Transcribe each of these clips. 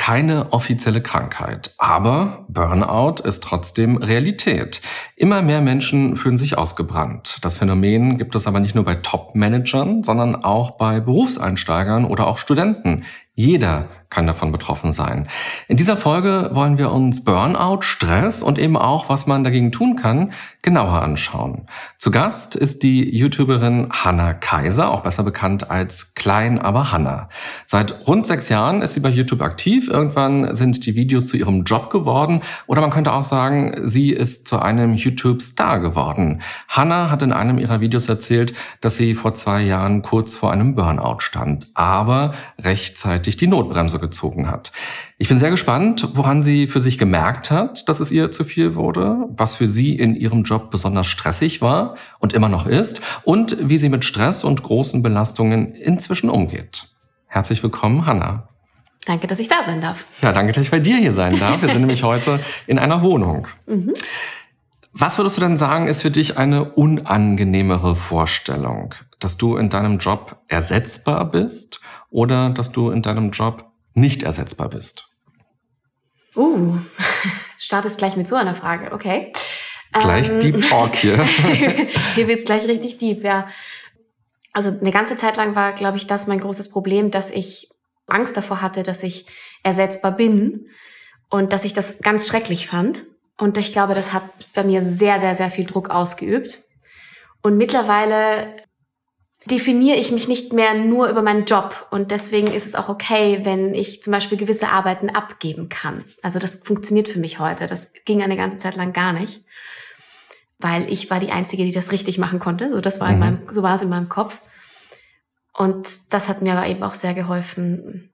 keine offizielle Krankheit, aber Burnout ist trotzdem Realität. Immer mehr Menschen fühlen sich ausgebrannt. Das Phänomen gibt es aber nicht nur bei Top-Managern, sondern auch bei Berufseinsteigern oder auch Studenten. Jeder kann davon betroffen sein. In dieser Folge wollen wir uns Burnout, Stress und eben auch, was man dagegen tun kann, genauer anschauen. Zu Gast ist die YouTuberin Hanna Kaiser, auch besser bekannt als Klein, aber Hanna. Seit rund sechs Jahren ist sie bei YouTube aktiv. Irgendwann sind die Videos zu ihrem Job geworden oder man könnte auch sagen, sie ist zu einem YouTube-Star geworden. Hanna hat in einem ihrer Videos erzählt, dass sie vor zwei Jahren kurz vor einem Burnout stand, aber rechtzeitig die Notbremse gezogen hat. Ich bin sehr gespannt, woran sie für sich gemerkt hat, dass es ihr zu viel wurde, was für sie in ihrem Job besonders stressig war und immer noch ist und wie sie mit Stress und großen Belastungen inzwischen umgeht. Herzlich willkommen, Hanna. Danke, dass ich da sein darf. Ja, danke, dass ich bei dir hier sein darf. Wir sind nämlich heute in einer Wohnung. Mhm. Was würdest du denn sagen, ist für dich eine unangenehmere Vorstellung? Dass du in deinem Job ersetzbar bist oder dass du in deinem Job nicht ersetzbar bist? Uh, du startest gleich mit so einer Frage, okay. Gleich ähm, Deep Talk hier. hier wird's gleich richtig deep, ja. Also eine ganze Zeit lang war, glaube ich, das mein großes Problem, dass ich Angst davor hatte, dass ich ersetzbar bin und dass ich das ganz schrecklich fand. Und ich glaube, das hat bei mir sehr, sehr, sehr viel Druck ausgeübt. Und mittlerweile definiere ich mich nicht mehr nur über meinen Job und deswegen ist es auch okay, wenn ich zum Beispiel gewisse Arbeiten abgeben kann. Also das funktioniert für mich heute. Das ging eine ganze Zeit lang gar nicht, weil ich war die einzige, die das richtig machen konnte. So das war mhm. in meinem, so war es in meinem Kopf. Und das hat mir aber eben auch sehr geholfen,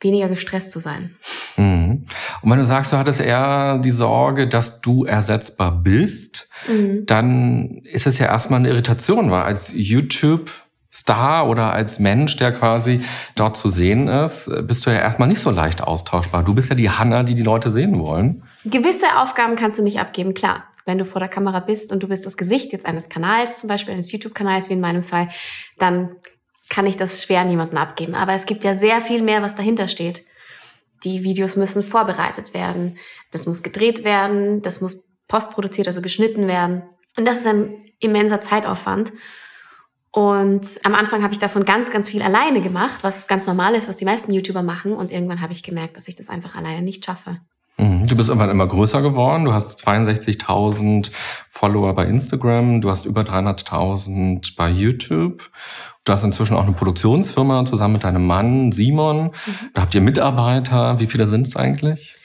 weniger gestresst zu sein. Mhm. Und wenn du sagst, du hattest eher die Sorge, dass du ersetzbar bist, mhm. dann ist es ja erstmal eine Irritation, weil als YouTube Star oder als Mensch, der quasi dort zu sehen ist, bist du ja erstmal nicht so leicht austauschbar. Du bist ja die Hanna, die die Leute sehen wollen. Gewisse Aufgaben kannst du nicht abgeben, klar. Wenn du vor der Kamera bist und du bist das Gesicht jetzt eines Kanals, zum Beispiel eines YouTube-Kanals, wie in meinem Fall, dann kann ich das schwer niemandem abgeben. Aber es gibt ja sehr viel mehr, was dahinter steht. Die Videos müssen vorbereitet werden. Das muss gedreht werden. Das muss postproduziert, also geschnitten werden. Und das ist ein immenser Zeitaufwand. Und am Anfang habe ich davon ganz, ganz viel alleine gemacht, was ganz normal ist, was die meisten YouTuber machen. Und irgendwann habe ich gemerkt, dass ich das einfach alleine nicht schaffe. Mhm. Du bist irgendwann immer größer geworden. Du hast 62.000 Follower bei Instagram. Du hast über 300.000 bei YouTube. Du hast inzwischen auch eine Produktionsfirma zusammen mit deinem Mann Simon. Mhm. Da habt ihr Mitarbeiter. Wie viele sind es eigentlich?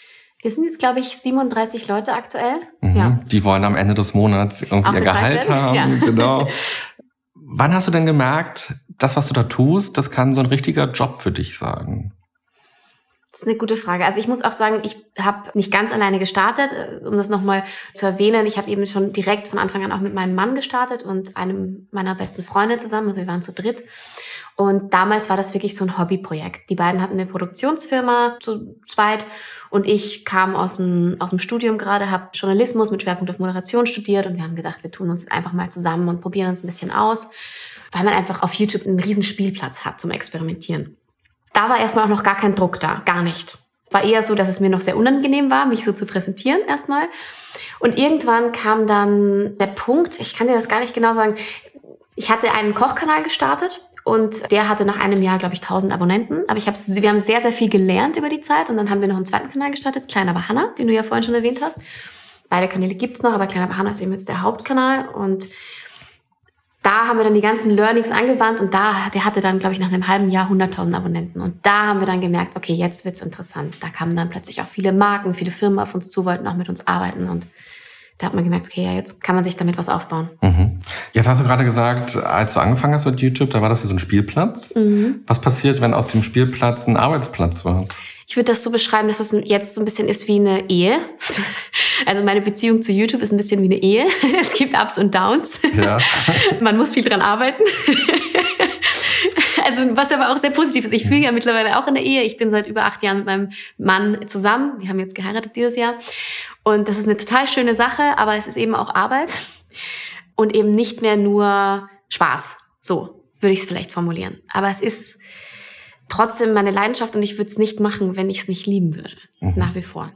Wir sind jetzt, glaube ich, 37 Leute aktuell. Mhm. Ja. Die wollen am Ende des Monats irgendwie ihr Gehalt haben. Ja. Genau. Wann hast du denn gemerkt, das, was du da tust, das kann so ein richtiger Job für dich sein? Das ist eine gute Frage. Also ich muss auch sagen, ich habe nicht ganz alleine gestartet, äh, um das nochmal zu erwähnen. Ich habe eben schon direkt von Anfang an auch mit meinem Mann gestartet und einem meiner besten Freunde zusammen. Also wir waren zu dritt. Und damals war das wirklich so ein Hobbyprojekt. Die beiden hatten eine Produktionsfirma zu zweit und ich kam aus dem, aus dem Studium gerade, habe Journalismus mit Schwerpunkt auf Moderation studiert und wir haben gesagt, wir tun uns einfach mal zusammen und probieren uns ein bisschen aus, weil man einfach auf YouTube einen riesen Spielplatz hat zum Experimentieren. Da war erstmal auch noch gar kein Druck da, gar nicht. War eher so, dass es mir noch sehr unangenehm war, mich so zu präsentieren erstmal. Und irgendwann kam dann der Punkt, ich kann dir das gar nicht genau sagen, ich hatte einen Kochkanal gestartet und der hatte nach einem Jahr, glaube ich, 1000 Abonnenten. Aber ich hab, wir haben sehr, sehr viel gelernt über die Zeit. Und dann haben wir noch einen zweiten Kanal gestartet, Kleiner aber Hanna, den du ja vorhin schon erwähnt hast. Beide Kanäle gibt's noch, aber Kleiner aber Hanna ist eben jetzt der Hauptkanal. Und da haben wir dann die ganzen Learnings angewandt und da, der hatte dann, glaube ich, nach einem halben Jahr 100.000 Abonnenten. Und da haben wir dann gemerkt, okay, jetzt wird's interessant. Da kamen dann plötzlich auch viele Marken, viele Firmen auf uns zu, wollten auch mit uns arbeiten und da hat man gemerkt, okay, ja, jetzt kann man sich damit was aufbauen. Mhm. Jetzt hast du gerade gesagt, als du angefangen hast mit YouTube, da war das wie so ein Spielplatz. Mhm. Was passiert, wenn aus dem Spielplatz ein Arbeitsplatz wird? Ich würde das so beschreiben, dass es das jetzt so ein bisschen ist wie eine Ehe. Also meine Beziehung zu YouTube ist ein bisschen wie eine Ehe. Es gibt Ups und Downs. Ja. Man muss viel dran arbeiten. Also was aber auch sehr positiv ist. Ich fühle ja mittlerweile auch in der Ehe. Ich bin seit über acht Jahren mit meinem Mann zusammen. Wir haben jetzt geheiratet dieses Jahr. Und das ist eine total schöne Sache, aber es ist eben auch Arbeit und eben nicht mehr nur Spaß. So würde ich es vielleicht formulieren. Aber es ist trotzdem meine Leidenschaft und ich würde es nicht machen, wenn ich es nicht lieben würde. Mhm. Nach wie vor.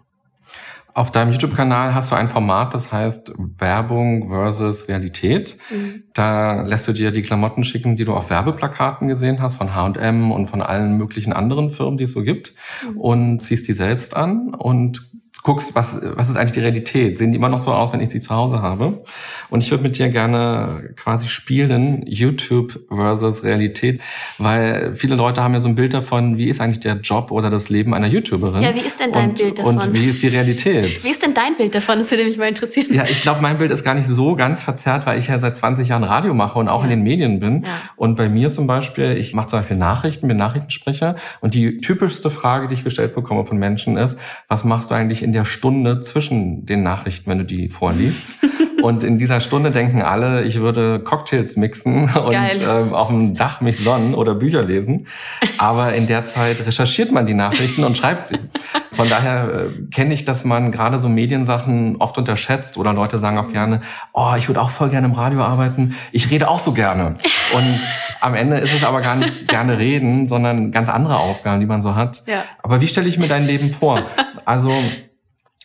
Auf deinem YouTube-Kanal hast du ein Format, das heißt Werbung versus Realität. Mhm. Da lässt du dir die Klamotten schicken, die du auf Werbeplakaten gesehen hast, von H&M und von allen möglichen anderen Firmen, die es so gibt, mhm. und ziehst die selbst an und guckst, was, was ist eigentlich die Realität? Sehen die immer noch so aus, wenn ich sie zu Hause habe? Und ich würde mit dir gerne quasi spielen, YouTube versus Realität, weil viele Leute haben ja so ein Bild davon, wie ist eigentlich der Job oder das Leben einer YouTuberin? Ja, wie ist denn dein und, Bild davon? Und wie ist die Realität? Wie ist denn dein Bild davon? Das würde mich mal interessieren. Ja, ich glaube, mein Bild ist gar nicht so ganz verzerrt, weil ich ja seit 20 Jahren Radio mache und auch ja. in den Medien bin. Ja. Und bei mir zum Beispiel, ich mache zum Beispiel Nachrichten, bin Nachrichtensprecher und die typischste Frage, die ich gestellt bekomme von Menschen ist, was machst du eigentlich in der Stunde zwischen den Nachrichten, wenn du die vorliest. Und in dieser Stunde denken alle, ich würde Cocktails mixen und ähm, auf dem Dach mich sonnen oder Bücher lesen. Aber in der Zeit recherchiert man die Nachrichten und schreibt sie. Von daher äh, kenne ich, dass man gerade so Mediensachen oft unterschätzt oder Leute sagen auch gerne, oh, ich würde auch voll gerne im Radio arbeiten. Ich rede auch so gerne. Und am Ende ist es aber gar nicht gerne reden, sondern ganz andere Aufgaben, die man so hat. Ja. Aber wie stelle ich mir dein Leben vor? Also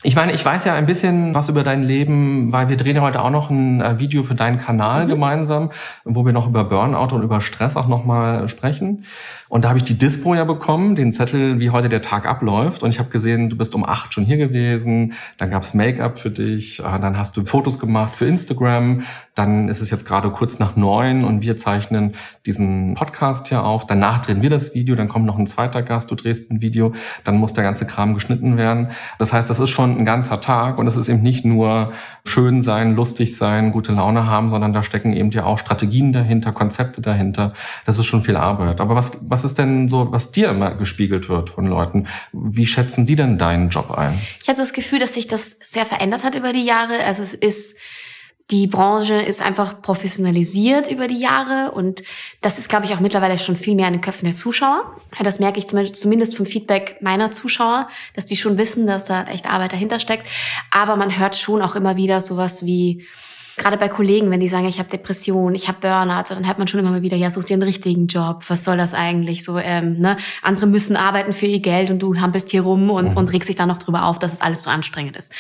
ich meine, ich weiß ja ein bisschen was über dein Leben, weil wir drehen ja heute auch noch ein äh, Video für deinen Kanal mhm. gemeinsam, wo wir noch über Burnout und über Stress auch nochmal sprechen. Und da habe ich die Dispo ja bekommen, den Zettel, wie heute der Tag abläuft. Und ich habe gesehen, du bist um acht schon hier gewesen. Dann gab's Make-up für dich. Äh, dann hast du Fotos gemacht für Instagram. Dann ist es jetzt gerade kurz nach neun und wir zeichnen diesen Podcast hier auf. Danach drehen wir das Video. Dann kommt noch ein zweiter Gast. Du drehst ein Video. Dann muss der ganze Kram geschnitten werden. Das heißt, das ist schon ein ganzer Tag und es ist eben nicht nur schön sein, lustig sein, gute Laune haben, sondern da stecken eben ja auch Strategien dahinter, Konzepte dahinter. Das ist schon viel Arbeit. Aber was, was ist denn so, was dir immer gespiegelt wird von Leuten? Wie schätzen die denn deinen Job ein? Ich habe das Gefühl, dass sich das sehr verändert hat über die Jahre. Also es ist die Branche ist einfach professionalisiert über die Jahre und das ist, glaube ich, auch mittlerweile schon viel mehr in den Köpfen der Zuschauer. Das merke ich zumindest vom Feedback meiner Zuschauer, dass die schon wissen, dass da echt Arbeit dahinter steckt. Aber man hört schon auch immer wieder sowas wie, gerade bei Kollegen, wenn die sagen, ich habe Depression, ich habe Burnout, dann hört man schon immer mal wieder, ja, such dir einen richtigen Job. Was soll das eigentlich so? Ähm, ne? Andere müssen arbeiten für ihr Geld und du hampelst hier rum und, mhm. und regst dich dann noch drüber auf, dass es alles so anstrengend ist.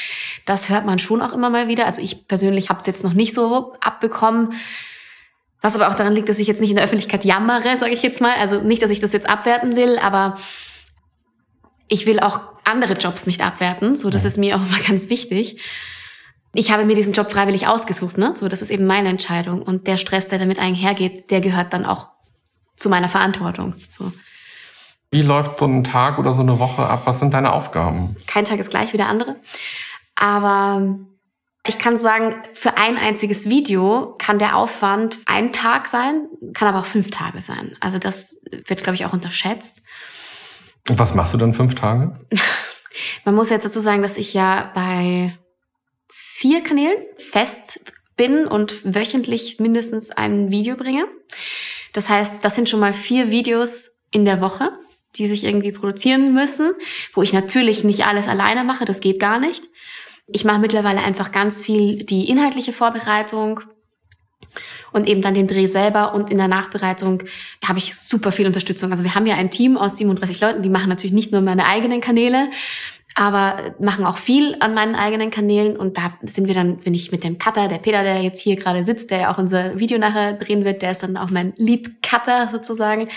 Das hört man schon auch immer mal wieder. Also ich persönlich habe es jetzt noch nicht so abbekommen. Was aber auch daran liegt, dass ich jetzt nicht in der Öffentlichkeit jammere, sage ich jetzt mal. Also nicht, dass ich das jetzt abwerten will, aber ich will auch andere Jobs nicht abwerten. So, das ist mir auch immer ganz wichtig ich habe mir diesen Job freiwillig ausgesucht, ne? So, das ist eben meine Entscheidung. Und der Stress, der damit einhergeht, der gehört dann auch zu meiner Verantwortung. So. Wie läuft so ein Tag oder so eine Woche ab? Was sind deine Aufgaben? Kein Tag ist gleich wie der andere. Aber ich kann sagen, für ein einziges Video kann der Aufwand ein Tag sein, kann aber auch fünf Tage sein. Also das wird, glaube ich, auch unterschätzt. Und was machst du dann fünf Tage? Man muss jetzt dazu sagen, dass ich ja bei vier Kanälen fest bin und wöchentlich mindestens ein Video bringe. Das heißt, das sind schon mal vier Videos in der Woche, die sich irgendwie produzieren müssen, wo ich natürlich nicht alles alleine mache, das geht gar nicht. Ich mache mittlerweile einfach ganz viel die inhaltliche Vorbereitung und eben dann den Dreh selber und in der Nachbereitung habe ich super viel Unterstützung. Also wir haben ja ein Team aus 37 Leuten, die machen natürlich nicht nur meine eigenen Kanäle, aber machen auch viel an meinen eigenen Kanälen und da sind wir dann, bin ich mit dem Cutter, der Peter, der jetzt hier gerade sitzt, der ja auch unser Video nachher drehen wird, der ist dann auch mein Lead-Cutter sozusagen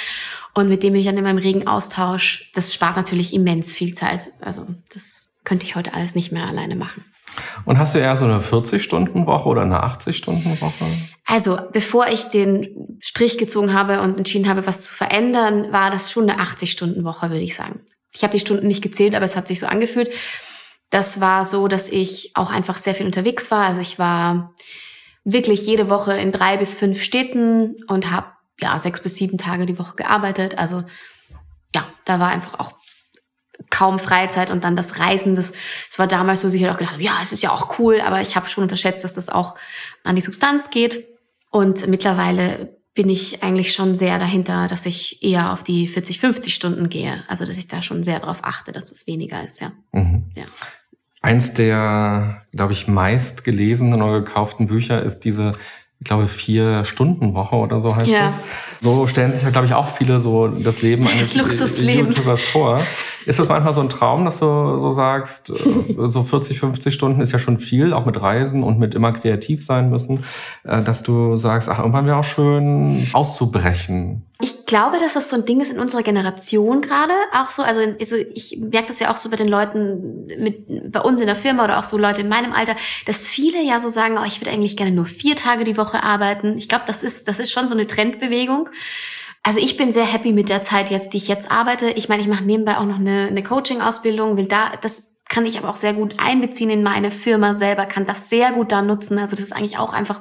und mit dem bin ich dann in meinem regen Austausch. Das spart natürlich immens viel Zeit. Also das könnte ich heute alles nicht mehr alleine machen. Und hast du eher so eine 40-Stunden-Woche oder eine 80-Stunden-Woche? Also, bevor ich den Strich gezogen habe und entschieden habe, was zu verändern, war das schon eine 80-Stunden-Woche, würde ich sagen. Ich habe die Stunden nicht gezählt, aber es hat sich so angefühlt. Das war so, dass ich auch einfach sehr viel unterwegs war. Also ich war wirklich jede Woche in drei bis fünf Städten und habe ja sechs bis sieben Tage die Woche gearbeitet. Also ja, da war einfach auch kaum Freizeit und dann das Reisen, das, das war damals so, sicher auch gedacht, ja, es ist ja auch cool, aber ich habe schon unterschätzt, dass das auch an die Substanz geht. Und mittlerweile bin ich eigentlich schon sehr dahinter, dass ich eher auf die 40, 50 Stunden gehe. Also dass ich da schon sehr darauf achte, dass das weniger ist, ja. Mhm. ja. Eins der, glaube ich, meist gelesenen oder gekauften Bücher ist diese ich glaube, vier Stunden Woche oder so heißt ja. das. So stellen sich ja, glaube ich, auch viele so das Leben eines das Luxusleben. YouTubers vor. Ist das manchmal so ein Traum, dass du so sagst, äh, so 40, 50 Stunden ist ja schon viel, auch mit Reisen und mit immer kreativ sein müssen, äh, dass du sagst, ach, irgendwann wäre auch schön auszubrechen? Ich glaube, dass das so ein Ding ist in unserer Generation gerade auch so. Also, also ich merke das ja auch so bei den Leuten mit bei uns in der Firma oder auch so Leute in meinem Alter, dass viele ja so sagen, oh, ich würde eigentlich gerne nur vier Tage die Woche arbeiten. Ich glaube, das ist das ist schon so eine Trendbewegung. Also ich bin sehr happy mit der Zeit jetzt, die ich jetzt arbeite. Ich meine, ich mache nebenbei auch noch eine, eine Coaching-Ausbildung, will da das kann ich aber auch sehr gut einbeziehen in meine Firma selber, kann das sehr gut da nutzen. Also das ist eigentlich auch einfach,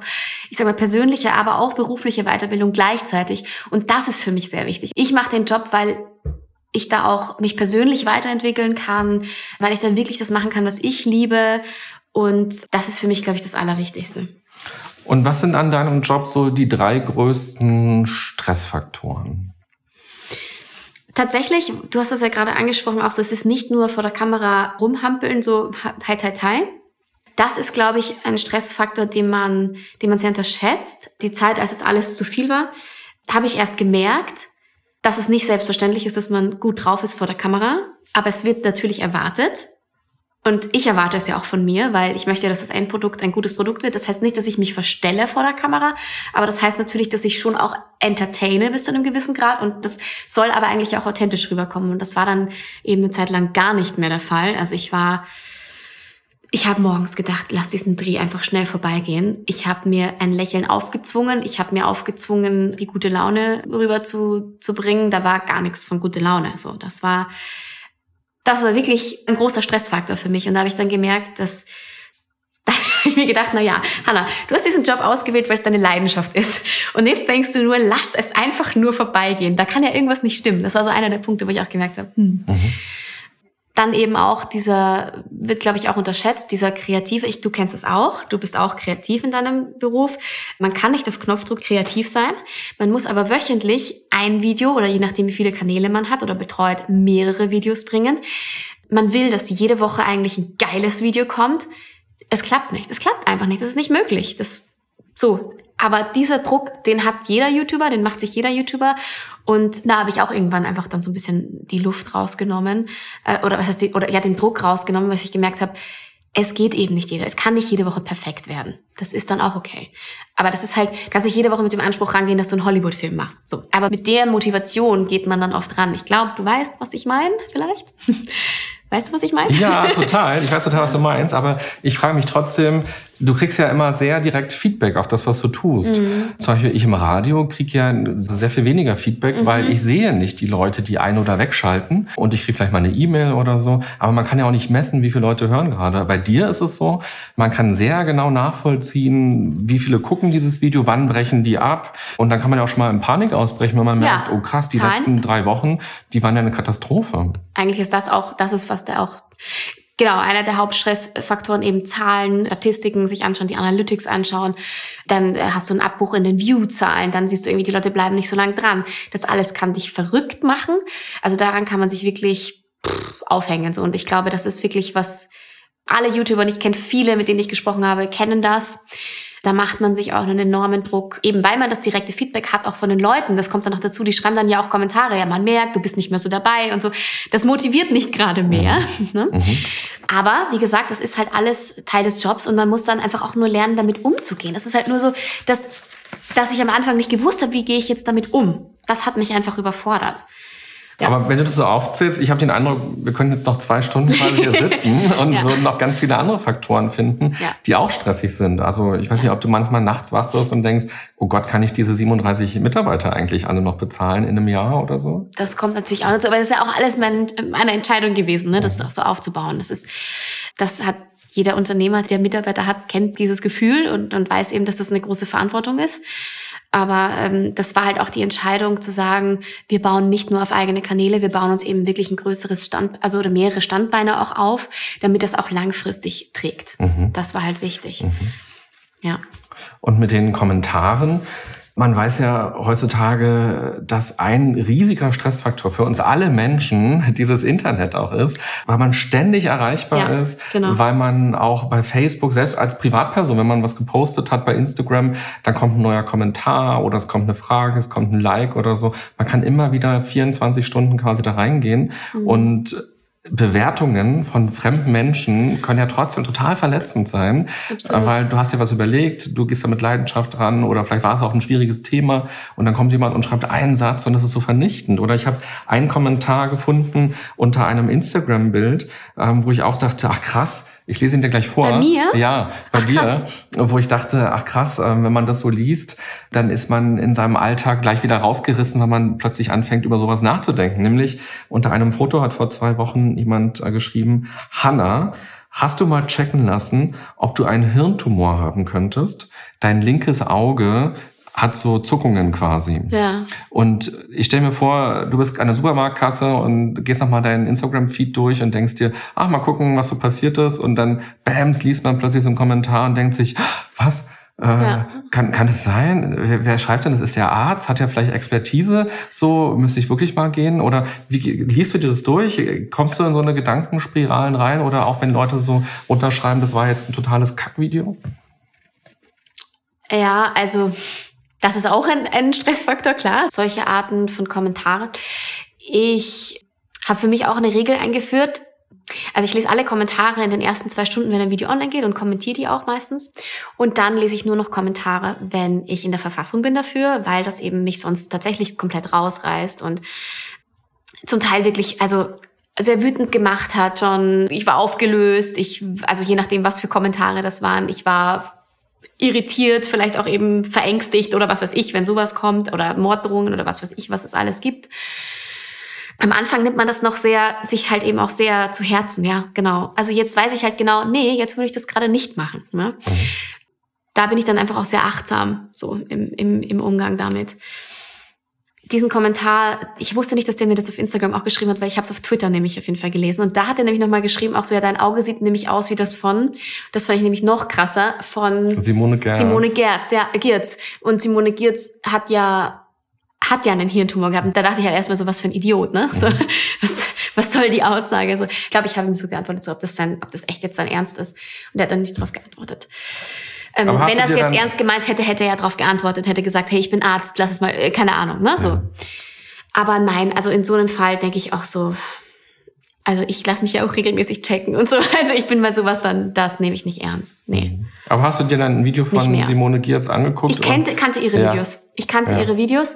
ich sage mal, persönliche, aber auch berufliche Weiterbildung gleichzeitig. Und das ist für mich sehr wichtig. Ich mache den Job, weil ich da auch mich persönlich weiterentwickeln kann, weil ich dann wirklich das machen kann, was ich liebe. Und das ist für mich, glaube ich, das Allerwichtigste. Und was sind an deinem Job so die drei größten Stressfaktoren? Tatsächlich, du hast das ja gerade angesprochen, auch so, es ist nicht nur vor der Kamera rumhampeln, so hi, hi, hi. Das ist, glaube ich, ein Stressfaktor, den man, den man sehr unterschätzt. Die Zeit, als es alles zu viel war, habe ich erst gemerkt, dass es nicht selbstverständlich ist, dass man gut drauf ist vor der Kamera. Aber es wird natürlich erwartet. Und ich erwarte es ja auch von mir, weil ich möchte, dass das Endprodukt ein gutes Produkt wird. Das heißt nicht, dass ich mich verstelle vor der Kamera, aber das heißt natürlich, dass ich schon auch entertaine bis zu einem gewissen Grad und das soll aber eigentlich auch authentisch rüberkommen. Und das war dann eben eine Zeit lang gar nicht mehr der Fall. Also ich war, ich habe morgens gedacht, lass diesen Dreh einfach schnell vorbeigehen. Ich habe mir ein Lächeln aufgezwungen. Ich habe mir aufgezwungen, die gute Laune rüber zu, zu bringen. Da war gar nichts von gute Laune. So, das war das war wirklich ein großer Stressfaktor für mich. Und da habe ich dann gemerkt, dass da habe ich mir gedacht, na ja, Hanna, du hast diesen Job ausgewählt, weil es deine Leidenschaft ist. Und jetzt denkst du nur, lass es einfach nur vorbeigehen. Da kann ja irgendwas nicht stimmen. Das war so einer der Punkte, wo ich auch gemerkt habe, hm. Mhm. Dann eben auch dieser, wird glaube ich auch unterschätzt, dieser kreative, ich, du kennst es auch, du bist auch kreativ in deinem Beruf. Man kann nicht auf Knopfdruck kreativ sein. Man muss aber wöchentlich ein Video oder je nachdem wie viele Kanäle man hat oder betreut, mehrere Videos bringen. Man will, dass jede Woche eigentlich ein geiles Video kommt. Es klappt nicht. Es klappt einfach nicht. Das ist nicht möglich. Das, so. Aber dieser Druck, den hat jeder YouTuber, den macht sich jeder YouTuber. Und da habe ich auch irgendwann einfach dann so ein bisschen die Luft rausgenommen äh, oder was heißt die, oder ja den Druck rausgenommen, weil ich gemerkt habe, es geht eben nicht jeder. Es kann nicht jede Woche perfekt werden. Das ist dann auch okay. Aber das ist halt, kannst nicht jede Woche mit dem Anspruch rangehen, dass du einen Hollywood-Film machst. So. Aber mit der Motivation geht man dann oft ran. Ich glaube, du weißt, was ich meine, vielleicht. Weißt du, was ich meine? Ja, total. Ich weiß total, was du meinst. Aber ich frage mich trotzdem, du kriegst ja immer sehr direkt Feedback auf das, was du tust. Mhm. Zum Beispiel ich im Radio kriege ja sehr viel weniger Feedback, mhm. weil ich sehe nicht die Leute, die ein- oder wegschalten. Und ich kriege vielleicht mal eine E-Mail oder so. Aber man kann ja auch nicht messen, wie viele Leute hören gerade. Bei dir ist es so, man kann sehr genau nachvollziehen, wie viele gucken dieses Video, wann brechen die ab. Und dann kann man ja auch schon mal in Panik ausbrechen, wenn man ja. merkt, oh krass, die Zahlen. letzten drei Wochen, die waren ja eine Katastrophe. Eigentlich ist das auch, das ist was der auch Genau, einer der Hauptstressfaktoren eben Zahlen, Statistiken sich anschauen, die Analytics anschauen. Dann äh, hast du einen Abbruch in den View-Zahlen. Dann siehst du irgendwie, die Leute bleiben nicht so lange dran. Das alles kann dich verrückt machen. Also daran kann man sich wirklich aufhängen. So. Und ich glaube, das ist wirklich was, alle YouTuber, und ich kenne viele, mit denen ich gesprochen habe, kennen das da macht man sich auch einen enormen Druck, eben weil man das direkte Feedback hat, auch von den Leuten. Das kommt dann noch dazu, die schreiben dann ja auch Kommentare, ja, man merkt, du bist nicht mehr so dabei und so. Das motiviert nicht gerade mehr. Mhm. Ne? Mhm. Aber wie gesagt, das ist halt alles Teil des Jobs und man muss dann einfach auch nur lernen, damit umzugehen. Das ist halt nur so, dass, dass ich am Anfang nicht gewusst habe, wie gehe ich jetzt damit um. Das hat mich einfach überfordert. Ja. Aber wenn du das so aufzählst, ich habe den Eindruck, wir können jetzt noch zwei Stunden hier sitzen und ja. würden noch ganz viele andere Faktoren finden, ja. die auch stressig sind. Also ich weiß nicht, ob du manchmal nachts wach wirst und denkst, oh Gott, kann ich diese 37 Mitarbeiter eigentlich alle noch bezahlen in einem Jahr oder so? Das kommt natürlich auch dazu, aber das ist ja auch alles meine, meine Entscheidung gewesen, ne, das auch so aufzubauen. Das ist, das hat jeder Unternehmer, der Mitarbeiter hat, kennt dieses Gefühl und, und weiß eben, dass das eine große Verantwortung ist. Aber ähm, das war halt auch die Entscheidung zu sagen, wir bauen nicht nur auf eigene Kanäle, wir bauen uns eben wirklich ein größeres Stand, also oder mehrere Standbeine auch auf, damit das auch langfristig trägt. Mhm. Das war halt wichtig. Mhm. Ja. Und mit den Kommentaren, man weiß ja heutzutage, dass ein riesiger Stressfaktor für uns alle Menschen dieses Internet auch ist, weil man ständig erreichbar ja, ist, genau. weil man auch bei Facebook, selbst als Privatperson, wenn man was gepostet hat bei Instagram, dann kommt ein neuer Kommentar oder es kommt eine Frage, es kommt ein Like oder so. Man kann immer wieder 24 Stunden quasi da reingehen mhm. und Bewertungen von fremden Menschen können ja trotzdem total verletzend sein, Absolut. weil du hast dir was überlegt, du gehst da mit Leidenschaft dran oder vielleicht war es auch ein schwieriges Thema und dann kommt jemand und schreibt einen Satz und das ist so vernichtend. Oder ich habe einen Kommentar gefunden unter einem Instagram-Bild, ähm, wo ich auch dachte, ach krass, ich lese ihn dir gleich vor. Bei mir? Ja, bei ach, dir. Krass. Wo ich dachte, ach krass, ähm, wenn man das so liest, dann ist man in seinem Alltag gleich wieder rausgerissen, wenn man plötzlich anfängt, über sowas nachzudenken. Nämlich unter einem Foto hat vor zwei Wochen jemand äh, geschrieben, Hanna, hast du mal checken lassen, ob du einen Hirntumor haben könntest? Dein linkes Auge hat so Zuckungen quasi. Ja. Und ich stelle mir vor, du bist an der Supermarktkasse und gehst nochmal deinen Instagram-Feed durch und denkst dir, ach, mal gucken, was so passiert ist. Und dann, bams, liest man plötzlich so einen Kommentar und denkt sich, was? Äh, ja. kann, kann es sein? Wer, wer schreibt denn? Das ist ja Arzt, hat ja vielleicht Expertise. So müsste ich wirklich mal gehen. Oder wie liest du dir das durch? Kommst du in so eine Gedankenspiralen rein? Oder auch wenn Leute so unterschreiben, das war jetzt ein totales Kackvideo? Ja, also das ist auch ein, ein Stressfaktor, klar. Solche Arten von Kommentaren. Ich habe für mich auch eine Regel eingeführt. Also ich lese alle Kommentare in den ersten zwei Stunden, wenn ein Video online geht und kommentiere die auch meistens. Und dann lese ich nur noch Kommentare, wenn ich in der Verfassung bin dafür, weil das eben mich sonst tatsächlich komplett rausreißt und zum Teil wirklich, also sehr wütend gemacht hat schon. Ich war aufgelöst. Ich, also je nachdem, was für Kommentare das waren. Ich war irritiert, vielleicht auch eben verängstigt oder was weiß ich, wenn sowas kommt oder Morddrohungen oder was weiß ich, was es alles gibt. Am Anfang nimmt man das noch sehr, sich halt eben auch sehr zu Herzen, ja, genau. Also jetzt weiß ich halt genau, nee, jetzt würde ich das gerade nicht machen. Ne? Mhm. Da bin ich dann einfach auch sehr achtsam, so im, im, im Umgang damit diesen Kommentar, ich wusste nicht, dass der mir das auf Instagram auch geschrieben hat, weil ich habe es auf Twitter nämlich auf jeden Fall gelesen. Und da hat er nämlich nochmal geschrieben, auch so, ja, dein Auge sieht nämlich aus wie das von, das fand ich nämlich noch krasser, von Simone Gerz. Simone Gerz, ja, Gerz. Und Simone Gerz hat ja hat ja einen Hirntumor gehabt. Und da dachte ich halt erstmal so, was für ein Idiot, ne? Mhm. So, was, was soll die Aussage? So, ich glaube, ich habe ihm so geantwortet, so, ob das sein, ob das echt jetzt sein Ernst ist. Und er hat dann nicht drauf geantwortet. Ähm, wenn er es jetzt ernst gemeint hätte, hätte er ja darauf geantwortet, hätte gesagt, hey, ich bin Arzt, lass es mal, äh, keine Ahnung, ne? So. Ja. Aber nein, also in so einem Fall denke ich auch so, also ich lasse mich ja auch regelmäßig checken und so. Also ich bin bei sowas dann, das nehme ich nicht ernst. Nee. Mhm. Aber hast du dir dann ein Video von Simone Giertz angeguckt? Ich kannte, kannte ihre ja. Videos. Ich kannte ja. ihre Videos.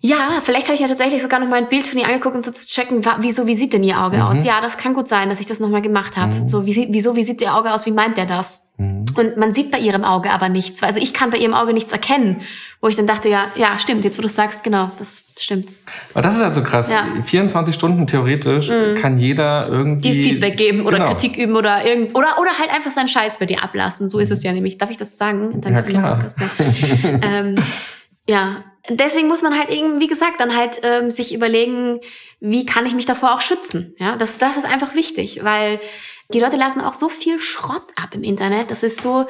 Ja, vielleicht habe ich ja tatsächlich sogar noch mal ein Bild von ihr angeguckt, um so zu checken, wieso, wie sieht denn ihr Auge mhm. aus? Ja, das kann gut sein, dass ich das noch mal gemacht habe. Mhm. So, wie, wieso, wie sieht ihr Auge aus? Wie meint der das? Mhm. Und man sieht bei ihrem Auge aber nichts. Also ich kann bei ihrem Auge nichts erkennen, wo ich dann dachte, ja, ja, stimmt, jetzt wo du sagst, genau, das stimmt. Aber das ist halt so krass. Ja. 24 Stunden theoretisch mhm. kann jeder irgendwie... Die Feedback geben oder genau. Kritik üben oder irgend oder, oder halt einfach seinen Scheiß bei dir ablassen. So ist es ja nämlich. Darf ich das sagen? ja, klar. Podcast, ja. ähm, ja, deswegen muss man halt irgendwie, wie gesagt, dann halt ähm, sich überlegen, wie kann ich mich davor auch schützen. Ja, das, das ist einfach wichtig, weil die Leute lassen auch so viel Schrott ab im Internet. Das ist so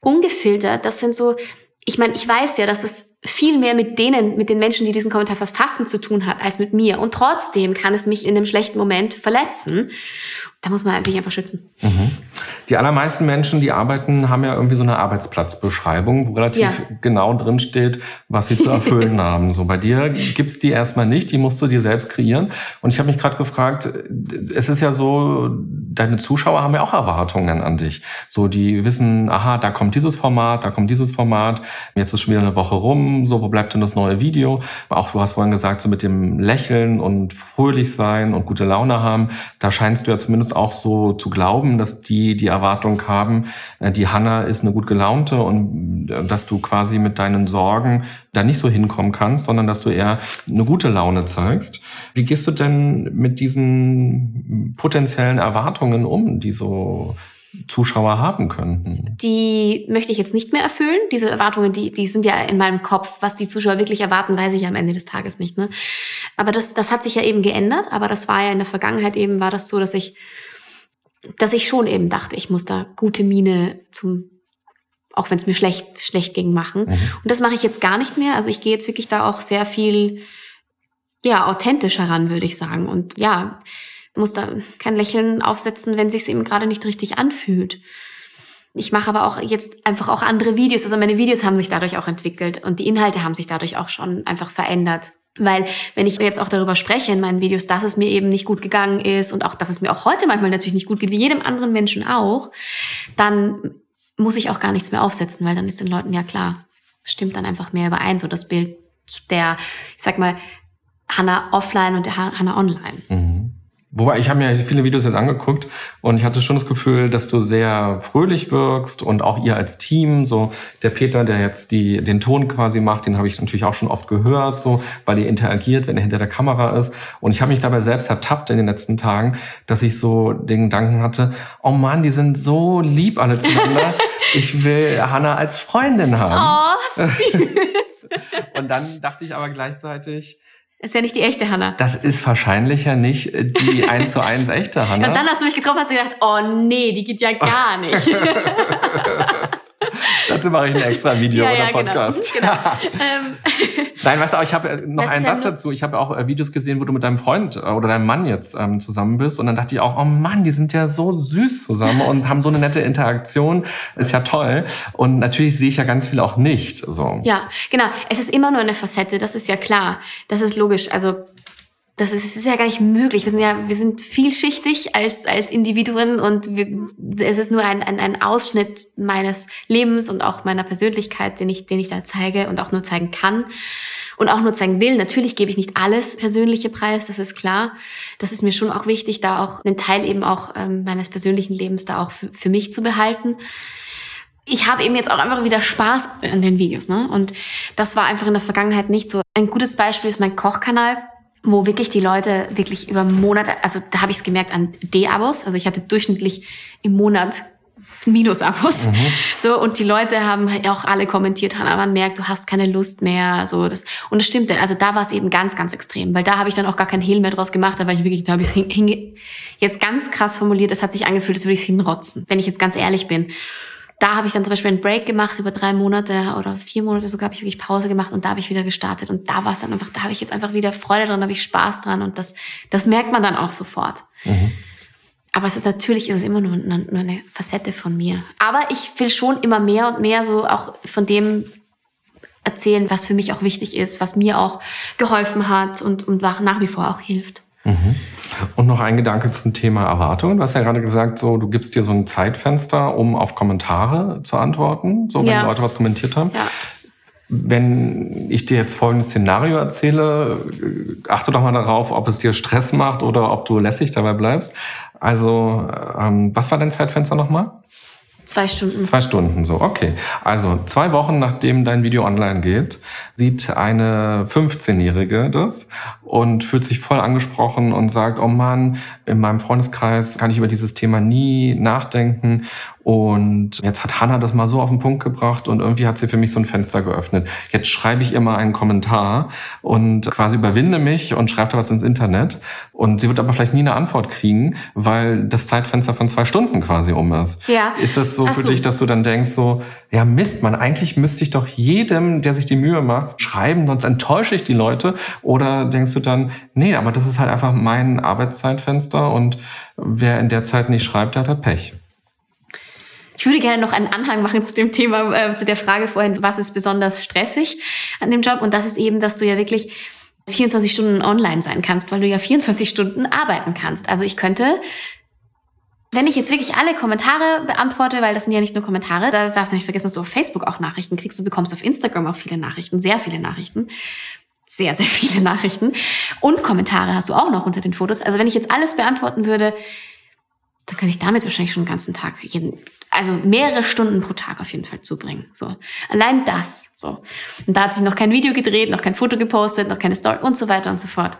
ungefiltert. Das sind so, ich meine, ich weiß ja, dass es viel mehr mit denen, mit den Menschen, die diesen Kommentar verfassen, zu tun hat, als mit mir. Und trotzdem kann es mich in einem schlechten Moment verletzen. Da muss man sich einfach schützen. Mhm. Die allermeisten Menschen, die arbeiten, haben ja irgendwie so eine Arbeitsplatzbeschreibung, wo relativ ja. genau drin steht, was sie zu erfüllen haben. So bei dir gibt's die erstmal nicht, die musst du dir selbst kreieren. Und ich habe mich gerade gefragt, es ist ja so, deine Zuschauer haben ja auch Erwartungen an dich. So, die wissen, aha, da kommt dieses Format, da kommt dieses Format, jetzt ist schon wieder eine Woche rum, so, wo bleibt denn das neue Video? Auch du hast vorhin gesagt, so mit dem Lächeln und fröhlich sein und gute Laune haben, da scheinst du ja zumindest auch so zu glauben, dass die die Erwartung haben, äh, die Hanna ist eine gut gelaunte und äh, dass du quasi mit deinen Sorgen da nicht so hinkommen kannst, sondern dass du eher eine gute Laune zeigst. Wie gehst du denn mit diesen potenziellen Erwartungen um, die so Zuschauer haben könnten? Die möchte ich jetzt nicht mehr erfüllen. Diese Erwartungen, die, die sind ja in meinem Kopf. Was die Zuschauer wirklich erwarten, weiß ich am Ende des Tages nicht. Ne? Aber das, das hat sich ja eben geändert. Aber das war ja in der Vergangenheit eben, war das so, dass ich, dass ich schon eben dachte, ich muss da gute Miene zum auch wenn es mir schlecht, schlecht ging, machen. Mhm. Und das mache ich jetzt gar nicht mehr. Also ich gehe jetzt wirklich da auch sehr viel, ja, authentisch heran, würde ich sagen. Und ja, muss da kein Lächeln aufsetzen, wenn sich eben gerade nicht richtig anfühlt. Ich mache aber auch jetzt einfach auch andere Videos. Also meine Videos haben sich dadurch auch entwickelt und die Inhalte haben sich dadurch auch schon einfach verändert. Weil wenn ich jetzt auch darüber spreche in meinen Videos, dass es mir eben nicht gut gegangen ist und auch, dass es mir auch heute manchmal natürlich nicht gut geht, wie jedem anderen Menschen auch, dann muss ich auch gar nichts mehr aufsetzen, weil dann ist den Leuten ja klar, es stimmt dann einfach mehr überein, so das Bild der, ich sag mal, Hannah offline und der Hannah online. Mhm. Wobei, ich habe mir viele Videos jetzt angeguckt und ich hatte schon das Gefühl, dass du sehr fröhlich wirkst und auch ihr als Team, so der Peter, der jetzt die, den Ton quasi macht, den habe ich natürlich auch schon oft gehört, so, weil ihr interagiert, wenn er hinter der Kamera ist. Und ich habe mich dabei selbst ertappt in den letzten Tagen, dass ich so den Gedanken hatte, oh Mann, die sind so lieb alle zueinander. ich will Hannah als Freundin haben. Oh, süß. und dann dachte ich aber gleichzeitig, ist ja nicht die echte Hanna. Das ist wahrscheinlich ja nicht die eins zu eins echte Hanna. Und dann hast du mich getroffen und hast gedacht, oh nee, die geht ja gar nicht. Dazu mache ich ein extra Video ja, oder ja, genau. Podcast. Genau. genau. Nein, weißt du, ich habe äh, noch einen Satz dazu. Ich habe auch äh, Videos gesehen, wo du mit deinem Freund äh, oder deinem Mann jetzt ähm, zusammen bist. Und dann dachte ich auch, oh Mann, die sind ja so süß zusammen und haben so eine nette Interaktion. Ist ja toll. Und natürlich sehe ich ja ganz viel auch nicht. So. Ja, genau. Es ist immer nur eine Facette, das ist ja klar. Das ist logisch. Also das ist, ist ja gar nicht möglich. Wir sind ja, wir sind vielschichtig als, als Individuen und wir, es ist nur ein, ein, ein Ausschnitt meines Lebens und auch meiner Persönlichkeit, den ich, den ich da zeige und auch nur zeigen kann und auch nur zeigen will. Natürlich gebe ich nicht alles persönliche Preis, das ist klar. Das ist mir schon auch wichtig, da auch einen Teil eben auch ähm, meines persönlichen Lebens da auch für, für mich zu behalten ich habe eben jetzt auch einfach wieder Spaß an den Videos, ne? Und das war einfach in der Vergangenheit nicht so. Ein gutes Beispiel ist mein Kochkanal wo wirklich die Leute wirklich über Monate, also da habe ich es gemerkt an D-Abos, also ich hatte durchschnittlich im Monat Minus-Abos. Mhm. So, und die Leute haben auch alle kommentiert, Hannah, man merkt, du hast keine Lust mehr. So, das, und das stimmt, also da war es eben ganz, ganz extrem, weil da habe ich dann auch gar kein Hehl mehr draus gemacht, da war ich wirklich, da habe ich es jetzt ganz krass formuliert, es hat sich angefühlt, als würde ich es hinrotzen, wenn ich jetzt ganz ehrlich bin da habe ich dann zum Beispiel einen Break gemacht über drei Monate oder vier Monate sogar habe ich wirklich Pause gemacht und da habe ich wieder gestartet und da war es dann einfach, da habe ich jetzt einfach wieder Freude dran, da habe ich Spaß dran und das, das merkt man dann auch sofort. Mhm. Aber es ist natürlich, es ist immer nur eine, nur eine Facette von mir. Aber ich will schon immer mehr und mehr so auch von dem erzählen, was für mich auch wichtig ist, was mir auch geholfen hat und, und nach wie vor auch hilft. Mhm. Und noch ein Gedanke zum Thema Erwartungen. Du hast ja gerade gesagt, so du gibst dir so ein Zeitfenster, um auf Kommentare zu antworten, so wenn ja. Leute was kommentiert haben. Ja. Wenn ich dir jetzt folgendes Szenario erzähle, achte doch mal darauf, ob es dir Stress macht oder ob du lässig dabei bleibst. Also, ähm, was war dein Zeitfenster nochmal? Zwei Stunden. Zwei Stunden, so, okay. Also zwei Wochen nachdem dein Video online geht, sieht eine 15-Jährige das und fühlt sich voll angesprochen und sagt, oh Mann, in meinem Freundeskreis kann ich über dieses Thema nie nachdenken und jetzt hat Hannah das mal so auf den Punkt gebracht und irgendwie hat sie für mich so ein Fenster geöffnet. Jetzt schreibe ich ihr mal einen Kommentar und quasi überwinde mich und schreibe da was ins Internet. Und sie wird aber vielleicht nie eine Antwort kriegen, weil das Zeitfenster von zwei Stunden quasi um ist. Ja. Ist das so Ach für so. dich, dass du dann denkst so, ja Mist, man, eigentlich müsste ich doch jedem, der sich die Mühe macht, schreiben, sonst enttäusche ich die Leute. Oder denkst du dann, nee, aber das ist halt einfach mein Arbeitszeitfenster und wer in der Zeit nicht schreibt, der hat halt Pech. Ich würde gerne noch einen Anhang machen zu dem Thema, äh, zu der Frage vorhin, was ist besonders stressig an dem Job? Und das ist eben, dass du ja wirklich 24 Stunden online sein kannst, weil du ja 24 Stunden arbeiten kannst. Also ich könnte wenn ich jetzt wirklich alle Kommentare beantworte, weil das sind ja nicht nur Kommentare, da darfst du nicht vergessen, dass du auf Facebook auch Nachrichten kriegst. Du bekommst auf Instagram auch viele Nachrichten, sehr viele Nachrichten. Sehr, sehr viele Nachrichten. Und Kommentare hast du auch noch unter den Fotos. Also wenn ich jetzt alles beantworten würde, dann könnte ich damit wahrscheinlich schon den ganzen Tag, jeden, also mehrere Stunden pro Tag auf jeden Fall zubringen. So. Allein das. So. Und da hat sich noch kein Video gedreht, noch kein Foto gepostet, noch keine Story und so weiter und so fort.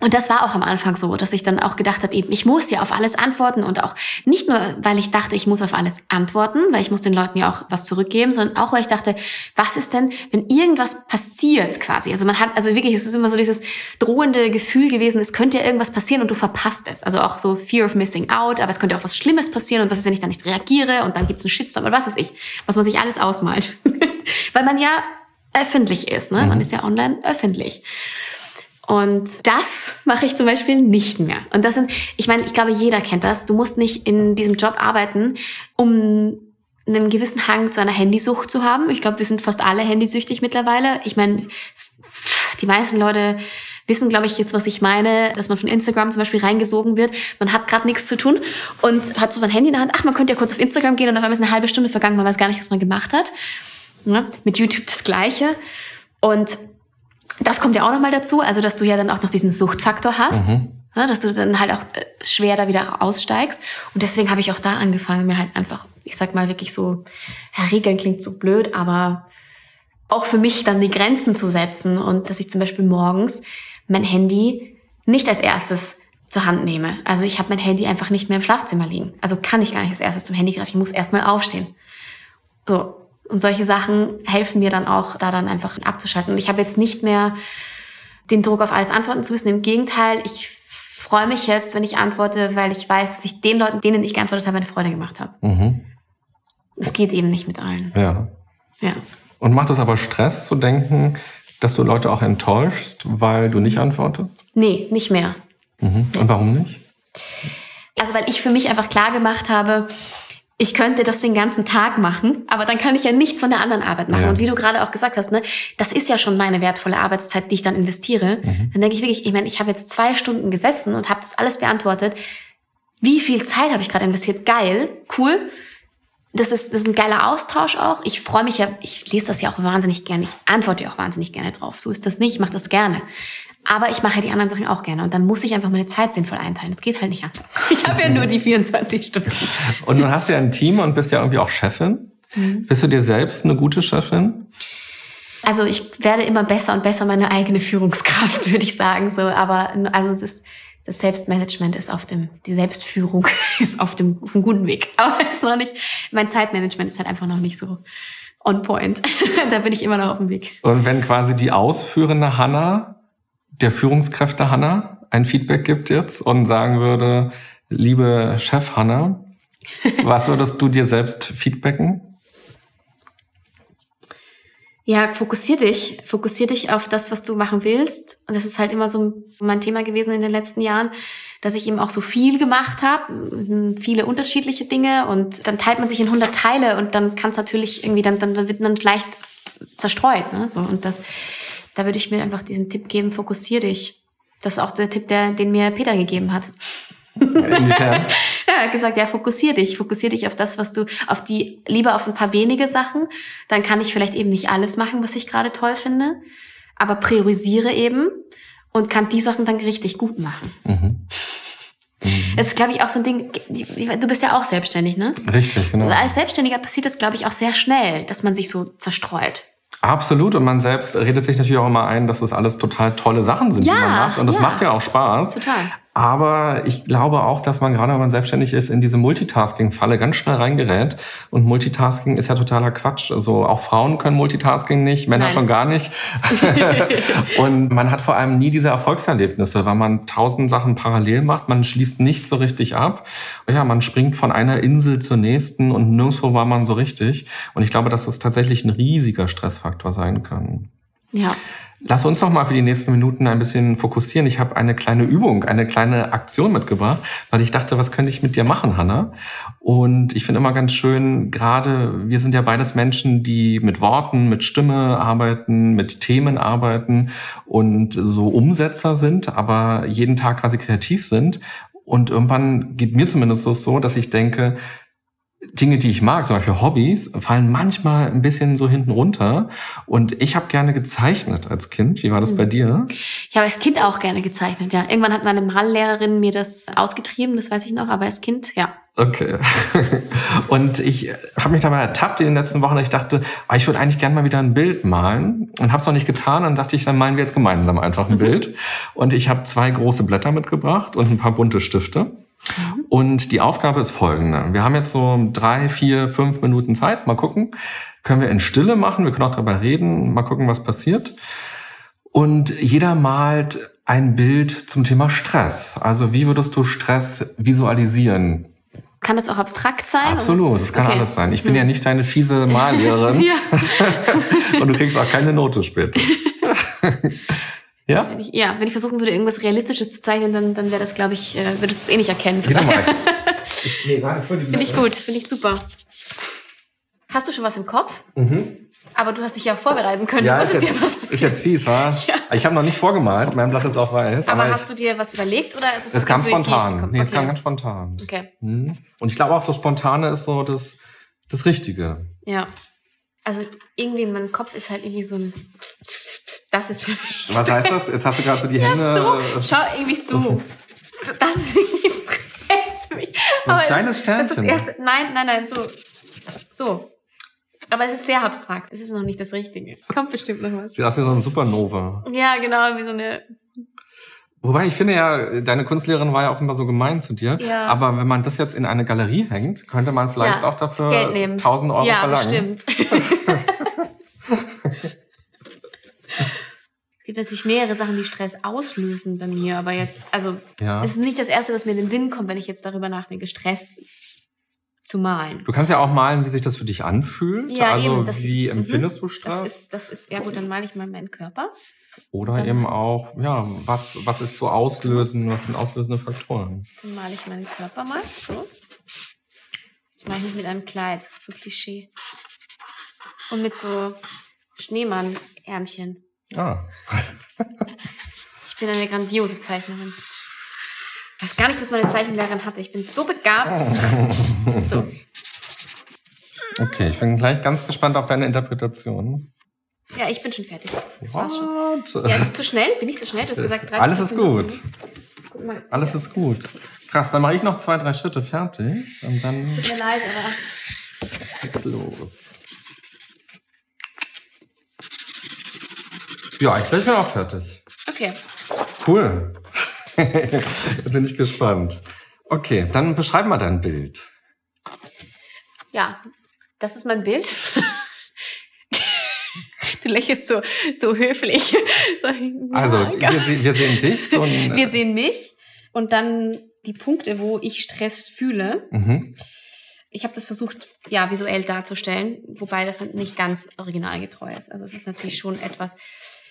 Und das war auch am Anfang so, dass ich dann auch gedacht habe, eben, ich muss ja auf alles antworten und auch nicht nur, weil ich dachte, ich muss auf alles antworten, weil ich muss den Leuten ja auch was zurückgeben, sondern auch, weil ich dachte, was ist denn, wenn irgendwas passiert quasi? Also man hat, also wirklich, es ist immer so dieses drohende Gefühl gewesen, es könnte ja irgendwas passieren und du verpasst es. Also auch so Fear of Missing Out, aber es könnte auch was Schlimmes passieren und was ist, wenn ich da nicht reagiere und dann gibt es einen Shitstorm oder was weiß ich, was man sich alles ausmalt. weil man ja öffentlich ist, ne? Mhm. Man ist ja online öffentlich. Und das mache ich zum Beispiel nicht mehr. Und das sind, ich meine, ich glaube, jeder kennt das. Du musst nicht in diesem Job arbeiten, um einen gewissen Hang zu einer Handysucht zu haben. Ich glaube, wir sind fast alle handysüchtig mittlerweile. Ich meine, die meisten Leute wissen, glaube ich, jetzt, was ich meine, dass man von Instagram zum Beispiel reingesogen wird. Man hat gerade nichts zu tun und hat so sein Handy in der Hand. Ach, man könnte ja kurz auf Instagram gehen und auf einmal ist eine halbe Stunde vergangen, man weiß gar nicht, was man gemacht hat. Ja, mit YouTube das Gleiche. Und das kommt ja auch nochmal dazu, also dass du ja dann auch noch diesen Suchtfaktor hast. Mhm. Ja, dass du dann halt auch äh, schwer da wieder aussteigst. Und deswegen habe ich auch da angefangen, mir halt einfach, ich sag mal wirklich so, ja, Regeln klingt so blöd, aber auch für mich dann die Grenzen zu setzen und dass ich zum Beispiel morgens mein Handy nicht als erstes zur Hand nehme. Also ich habe mein Handy einfach nicht mehr im Schlafzimmer liegen. Also kann ich gar nicht als erstes zum Handy greifen. Ich muss erstmal aufstehen. So, und solche Sachen helfen mir dann auch, da dann einfach abzuschalten. Und ich habe jetzt nicht mehr den Druck auf alles antworten zu müssen. Im Gegenteil, ich freue mich jetzt, wenn ich antworte, weil ich weiß, dass ich den Leuten, denen ich geantwortet habe, eine Freude gemacht habe. Mhm. Es geht eben nicht mit allen. Ja. Ja. Und macht es aber Stress zu denken, dass du Leute auch enttäuschst, weil du nicht antwortest? Nee, nicht mehr. Mhm. Und warum nicht? Also weil ich für mich einfach klar gemacht habe, ich könnte das den ganzen Tag machen, aber dann kann ich ja nichts von der anderen Arbeit machen. Ja. Und wie du gerade auch gesagt hast, ne, das ist ja schon meine wertvolle Arbeitszeit, die ich dann investiere. Mhm. Dann denke ich wirklich, ich meine, ich habe jetzt zwei Stunden gesessen und habe das alles beantwortet. Wie viel Zeit habe ich gerade investiert? Geil, cool. Das ist, das ist ein geiler Austausch auch. Ich freue mich ja, ich lese das ja auch wahnsinnig gerne. Ich antworte ja auch wahnsinnig gerne drauf. So ist das nicht, ich mache das gerne. Aber ich mache halt die anderen Sachen auch gerne. Und dann muss ich einfach meine Zeit sinnvoll einteilen. Das geht halt nicht anders. Ich habe ja nur die 24 Stunden. Und nun hast du ja ein Team und bist ja irgendwie auch Chefin. Mhm. Bist du dir selbst eine gute Chefin? Also ich werde immer besser und besser meine eigene Führungskraft, würde ich sagen. So, aber also es ist das Selbstmanagement ist auf dem, die Selbstführung ist auf dem, auf einem guten Weg. Aber es ist noch nicht, mein Zeitmanagement ist halt einfach noch nicht so on point. da bin ich immer noch auf dem Weg. Und wenn quasi die ausführende Hanna der Führungskräfte Hanna ein Feedback gibt jetzt und sagen würde, liebe Chef Hanna, was würdest du dir selbst feedbacken? Ja, fokussier dich. Fokussier dich auf das, was du machen willst. Und das ist halt immer so mein Thema gewesen in den letzten Jahren, dass ich eben auch so viel gemacht habe, viele unterschiedliche Dinge und dann teilt man sich in 100 Teile und dann kann es natürlich irgendwie, dann, dann wird man leicht zerstreut. Ne? So, und das da würde ich mir einfach diesen Tipp geben, fokussier dich. Das ist auch der Tipp, der, den mir Peter gegeben hat. Inwiefern? ja, er hat gesagt, ja, fokussier dich, fokussier dich auf das, was du, auf die, lieber auf ein paar wenige Sachen. Dann kann ich vielleicht eben nicht alles machen, was ich gerade toll finde, aber priorisiere eben und kann die Sachen dann richtig gut machen. Mhm. Mhm. Es ist, glaube ich, auch so ein Ding, du bist ja auch selbstständig, ne? Richtig, genau. Also als Selbstständiger passiert das, glaube ich, auch sehr schnell, dass man sich so zerstreut. Absolut. Und man selbst redet sich natürlich auch immer ein, dass das alles total tolle Sachen sind, ja, die man macht. Und das ja. macht ja auch Spaß. Total. Aber ich glaube auch, dass man gerade, wenn man selbstständig ist, in diese Multitasking-Falle ganz schnell reingerät. Und Multitasking ist ja totaler Quatsch. Also auch Frauen können Multitasking nicht, Männer Nein. schon gar nicht. und man hat vor allem nie diese Erfolgserlebnisse, weil man tausend Sachen parallel macht. Man schließt nicht so richtig ab. Ja, man springt von einer Insel zur nächsten und nirgendwo war man so richtig. Und ich glaube, dass das tatsächlich ein riesiger Stressfaktor sein kann. Ja. Lass uns noch mal für die nächsten Minuten ein bisschen fokussieren. Ich habe eine kleine Übung, eine kleine Aktion mitgebracht, weil ich dachte, was könnte ich mit dir machen, Hanna? Und ich finde immer ganz schön, gerade wir sind ja beides Menschen, die mit Worten, mit Stimme arbeiten, mit Themen arbeiten und so Umsetzer sind, aber jeden Tag quasi kreativ sind. Und irgendwann geht mir zumindest so, dass ich denke, Dinge, die ich mag, zum Beispiel Hobbys, fallen manchmal ein bisschen so hinten runter. Und ich habe gerne gezeichnet als Kind. Wie war das bei Mhm. dir? Ich habe als Kind auch gerne gezeichnet, ja. Irgendwann hat meine Mallehrerin mir das ausgetrieben, das weiß ich noch, aber als Kind, ja. Okay. Und ich habe mich dabei ertappt in den letzten Wochen. Ich dachte, ah, ich würde eigentlich gerne mal wieder ein Bild malen und habe es noch nicht getan. Dann dachte ich, dann malen wir jetzt gemeinsam einfach ein Bild. Und ich habe zwei große Blätter mitgebracht und ein paar bunte Stifte. Und die Aufgabe ist folgende. Wir haben jetzt so drei, vier, fünf Minuten Zeit. Mal gucken. Können wir in Stille machen. Wir können auch darüber reden. Mal gucken, was passiert. Und jeder malt ein Bild zum Thema Stress. Also wie würdest du Stress visualisieren? Kann das auch abstrakt sein? Absolut, das kann Okay. alles sein. Ich bin ja nicht deine fiese Mallehrerin und du kriegst auch keine Note später. ja? wenn ich, ja, wenn ich versuchen würde, irgendwas Realistisches zu zeichnen, dann, dann wäre das, glaube ich, äh, würdest du es eh nicht erkennen. Mal. Ich, nee, ich Finde ich gut, finde ich super. Hast du schon was im Kopf? Mhm. Aber du hast dich ja auch vorbereiten können. Ja, ist jetzt, ja, ist jetzt fies, wa? Ja. Ich habe noch nicht vorgemalt, mein Blatt ist auch weiß. aber aber hast du dir was überlegt oder ist es es, kam spontan. Nee, es okay. kam ganz spontan. okay, Mhm. Und ich glaube auch, das Spontane ist so das, das Richtige. ja. Also irgendwie in meinem Kopf ist halt irgendwie so ein... Das ist für mich... Was heißt das? Jetzt hast du gerade so die Hände. So, schau irgendwie so. Das ist irgendwie mich. So ein Aber kleines Das ist das Sternchen. erste. Nein, nein, nein, so. So. Aber es ist sehr abstrakt. Es ist noch nicht das Richtige. Es kommt bestimmt noch was. Sieht aus wie so eine Supernova. Ja, genau, wie so eine. Wobei ich finde ja, deine Kunstlehrerin war ja offenbar so gemein zu dir. Ja. Aber wenn man das jetzt in eine Galerie hängt, könnte man vielleicht Ja, auch dafür Geld nehmen. 1000 Euro ja, verlangen. bestimmt. es gibt natürlich mehrere Sachen, die Stress auslösen bei mir, aber jetzt, also, Ja. das ist nicht das Erste, was mir in den Sinn kommt, wenn ich jetzt darüber nachdenke, Stress zu malen. Du kannst ja auch malen, wie sich das für dich anfühlt. Ja, also eben, das- wie mhm. empfindest du Stress? Das ist, das ist, ja gut, dann male ich mal meinen Körper. Oder dann- eben auch, ja, was, was ist so auslösen, was sind auslösende Faktoren? Dann male ich meinen Körper mal so. Das mache ich nicht mit einem Kleid, so Klischee. Und mit so Schneemann-Ärmchen. Ah, Ich bin eine grandiose Zeichnerin. Ich weiß gar nicht, was meine Zeichenlehrerin hatte. Ich bin so begabt. So. okay, ich bin gleich ganz gespannt auf deine Interpretation. Ja, ich bin schon fertig. Das war's schon. What? Ja, ist es zu schnell? Bin ich zu schnell? Du hast gesagt, drei Alles ist gut. Mal. Alles ist gut. Krass, dann mache ich noch zwei, drei Schritte fertig und dann Tut mir leid, aber geht's los. Ja, ich bin auch fertig. okay. Cool. Bin ich gespannt. Okay, dann beschreib mal dein Bild. Ja, das ist mein Bild. Du lächelst so, so höflich. So, Also, wir, wir sehen dich. So ein, Wir sehen mich und dann die Punkte, wo ich Stress fühle. mhm. Ich habe das versucht, ja, visuell darzustellen, wobei das nicht ganz originalgetreu ist. Also es ist natürlich schon etwas.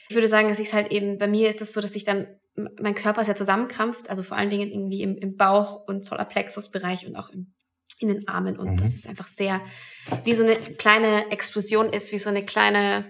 Ich würde sagen, dass ich es halt eben, bei mir ist es so, dass ich dann, mein Körper ja zusammenkrampft, also vor allen Dingen irgendwie im, im Bauch- und Solarplexus-Bereich und auch im, in den Armen. Und Mhm. das ist einfach sehr, wie so eine kleine Explosion ist, wie so eine kleine,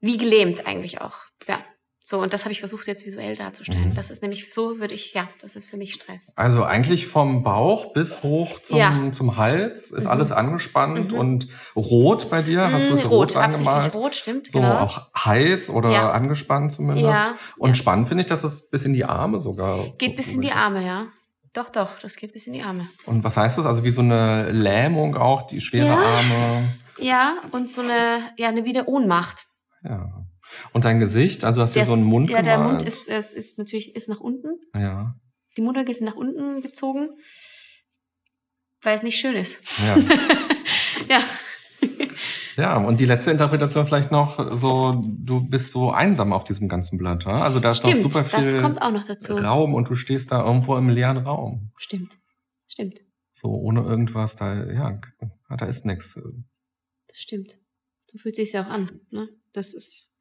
wie gelähmt eigentlich auch. Ja. So, und das habe ich versucht jetzt visuell darzustellen. Mhm. Das ist nämlich, so würde ich, ja, das ist für mich Stress. Also eigentlich vom Bauch bis hoch zum, Ja. zum Hals ist Mhm. alles angespannt Mhm. und rot bei dir. Hast du es rot, absichtlich angemalt? rot, stimmt, So genau. auch heiß oder Ja. angespannt zumindest. Ja, Und ja. spannend finde ich, dass es bis in die Arme sogar Geht bis in die Arme, ja. Doch, doch, das geht bis in die Arme. Und was heißt das? Also wie so eine Lähmung auch, die schwere Ja. Arme. Ja, und so eine, ja, eine wieder Ohnmacht. Ja. Und dein Gesicht, also hast du so einen ist- Mund Ja, der gemalt? Mund ist, ist, ist natürlich ist nach unten. Ja. Die Mundwinkel sind nach unten gezogen, weil es nicht schön ist. Ja. Ja. Ja, und die letzte Interpretation vielleicht noch so, du bist so einsam auf diesem ganzen Blatt, ja? Also da ist Stimmt, noch super das viel kommt auch noch dazu. Raum und du stehst da irgendwo im leeren Raum. Stimmt. Stimmt. So ohne irgendwas, da, ja, da ist nichts. Das stimmt. So fühlt sich ja auch an. Ne? Das ist,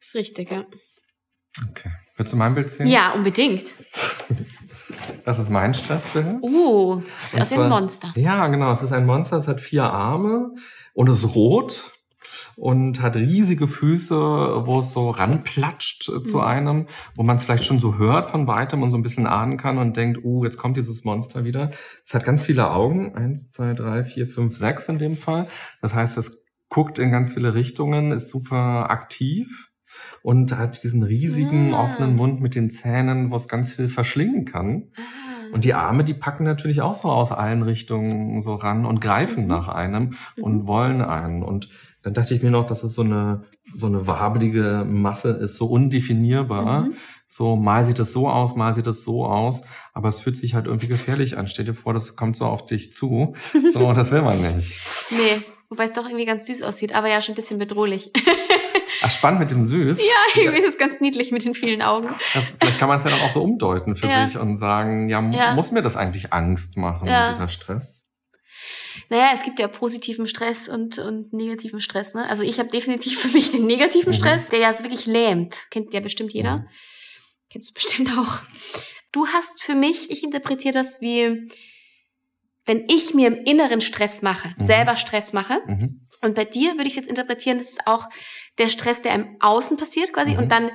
ist richtig, ja. Okay. Willst du mein Bild sehen? Ja, unbedingt. Das ist mein Stressbild. Uh, sieht aus wie ein Monster. Ja, genau. Es ist ein Monster, es hat vier Arme und ist rot. und hat riesige Füße, wo es so ranplatscht äh, zu mhm. einem, wo man es vielleicht schon so hört von weitem und so ein bisschen ahnen kann und denkt, uh, jetzt kommt dieses Monster wieder. Es hat ganz viele Augen, eins, zwei, drei, vier, fünf, sechs in dem Fall. Das heißt, es guckt in ganz viele Richtungen, ist super aktiv und hat diesen riesigen ah. offenen Mund mit den Zähnen, wo es ganz viel verschlingen kann. Ah. Und die Arme, die packen natürlich auch so aus allen Richtungen so ran und greifen mhm. nach einem und mhm. wollen einen. Und dann dachte ich mir noch, dass es so eine, so eine wabelige Masse ist, so undefinierbar. Mhm. So, mal sieht es so aus, mal sieht es so aus, aber es fühlt sich halt irgendwie gefährlich an. Stell dir vor, das kommt so auf dich zu. So, das will man nicht. Nee, wobei es doch irgendwie ganz süß aussieht, aber ja schon ein bisschen bedrohlich. Ach, spannend mit dem Süß. Ja, irgendwie ist es ganz niedlich mit den vielen Augen. Ja, vielleicht kann man es ja dann auch so umdeuten für ja. sich und sagen, ja, ja, muss mir das eigentlich Angst machen, dieser Stress? Naja, es gibt ja positiven Stress und, und negativen Stress. Ne? Also ich habe definitiv für mich den negativen mhm. Stress, der ja so wirklich lähmt. Kennt ja bestimmt jeder. Mhm. Kennst du bestimmt auch. Du hast für mich, ich interpretiere das wie, wenn ich mir im Inneren Stress mache, mhm. selber Stress mache, mhm. Und bei dir würde ich jetzt interpretieren, das ist auch der Stress, der im Außen passiert quasi mhm. und dann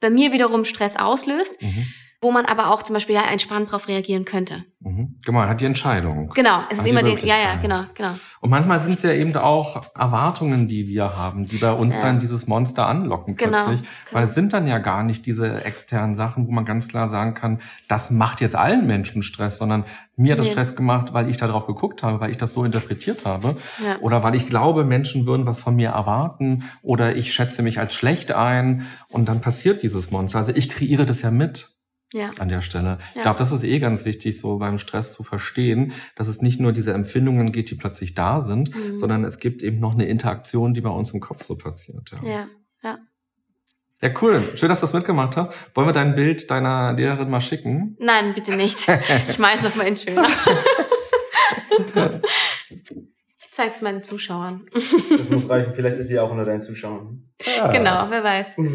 bei mir wiederum Stress auslöst. Mhm wo man aber auch zum Beispiel ja entspannt darauf reagieren könnte. Mhm. Genau, man hat die Entscheidung. Genau, es ist immer den, ja, ja, genau, genau. Und manchmal sind es ja eben auch Erwartungen, die wir haben, die bei uns ja. dann dieses Monster anlocken genau, plötzlich. Genau. Weil es sind dann ja gar nicht diese externen Sachen, wo man ganz klar sagen kann, das macht jetzt allen Menschen Stress, sondern mir hat das nee. Stress gemacht, weil ich da drauf geguckt habe, weil ich das so interpretiert habe. Ja. Oder weil ich glaube, Menschen würden was von mir erwarten oder ich schätze mich als schlecht ein und dann passiert dieses Monster. Also ich kreiere das ja mit ja. an der Stelle. Ich ja. glaube, das ist eh ganz wichtig, so beim Stress zu verstehen, dass es nicht nur diese Empfindungen geht, die plötzlich da sind, mhm. sondern es gibt eben noch eine Interaktion, die bei uns im Kopf so passiert. Ja, ja. ja. Ja, cool. Schön, dass du das mitgemacht hast. Wollen wir dein Bild deiner Lehrerin mal schicken? Nein, bitte nicht. Ich mach's noch mal in schöner. ich zeig's meinen Zuschauern. Das muss reichen. Vielleicht ist sie auch unter deinen Zuschauern. Ja. Genau, wer weiß.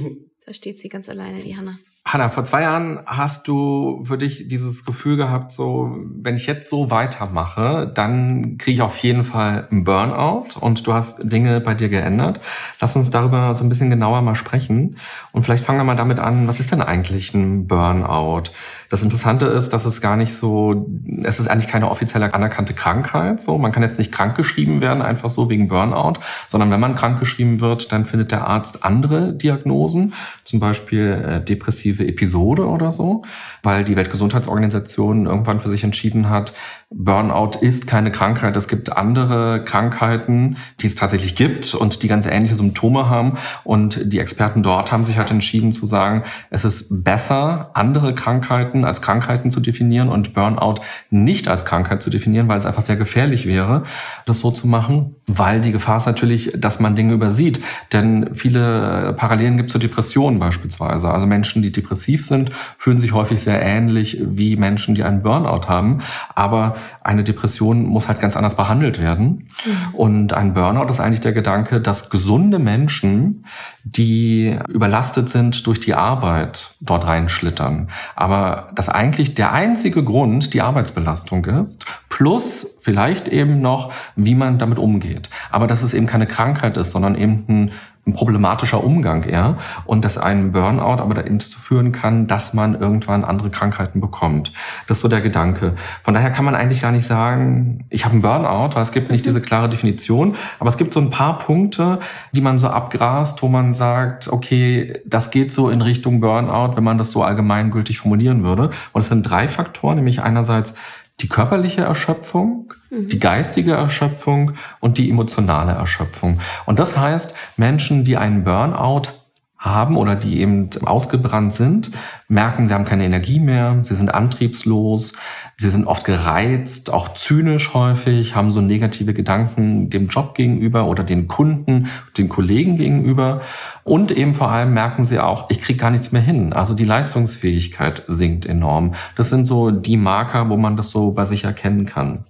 Da steht sie ganz alleine, die Hanna. Hanna, vor zwei Jahren hast du für dich dieses Gefühl gehabt, so, wenn ich jetzt so weitermache, dann kriege ich auf jeden Fall einen Burnout und du hast Dinge bei dir geändert. Lass uns darüber so ein bisschen genauer mal sprechen. Und vielleicht fangen wir mal damit an, was ist denn eigentlich ein Burnout? Das Interessante ist, dass es gar nicht so, es ist eigentlich keine offiziell anerkannte Krankheit. So, man kann jetzt nicht krankgeschrieben werden, einfach so wegen Burnout, sondern wenn man krankgeschrieben wird, dann findet der Arzt andere Diagnosen, zum Beispiel äh, depressive Episode oder so, weil die Weltgesundheitsorganisation irgendwann für sich entschieden hat, Burnout ist keine Krankheit. Es gibt andere Krankheiten, die es tatsächlich gibt und die ganz ähnliche Symptome haben. Und die Experten dort haben sich halt entschieden zu sagen, es ist besser, andere Krankheiten als Krankheiten zu definieren und Burnout nicht als Krankheit zu definieren, weil es einfach sehr gefährlich wäre, das so zu machen, weil die Gefahr ist natürlich, dass man Dinge übersieht. Denn viele Parallelen gibt es zu Depressionen beispielsweise. Also Menschen, die depressiv sind, fühlen sich häufig sehr ähnlich wie Menschen, die einen Burnout haben. Aber eine Depression muss halt ganz anders behandelt werden. Mhm. Und ein Burnout ist eigentlich der Gedanke, dass gesunde Menschen, die überlastet sind durch die Arbeit, dort reinschlittern. Aber dass eigentlich der einzige Grund die Arbeitsbelastung ist, plus vielleicht eben noch, wie man damit umgeht. Aber dass es eben keine Krankheit ist, sondern eben ein ein problematischer Umgang eher und dass ein Burnout aber dazu führen kann, dass man irgendwann andere Krankheiten bekommt. Das ist so der Gedanke. Von daher kann man eigentlich gar nicht sagen, ich habe einen Burnout, weil es gibt nicht mhm. diese klare Definition, aber es gibt so ein paar Punkte, die man so abgrast, wo man sagt, okay, das geht so in Richtung Burnout, wenn man das so allgemeingültig formulieren würde. Und es sind drei Faktoren, nämlich einerseits die körperliche Erschöpfung. Die geistige Erschöpfung und die emotionale Erschöpfung. Und das heißt, Menschen, die einen Burnout haben oder die eben ausgebrannt sind, merken, sie haben keine Energie mehr, sie sind antriebslos, sie sind oft gereizt, auch zynisch häufig, haben so negative Gedanken dem Job gegenüber oder den Kunden, den Kollegen gegenüber. Und eben vor allem merken sie auch, ich kriege gar nichts mehr hin. Also die Leistungsfähigkeit sinkt enorm. Das sind so die Marker, wo man das so bei sich erkennen kann.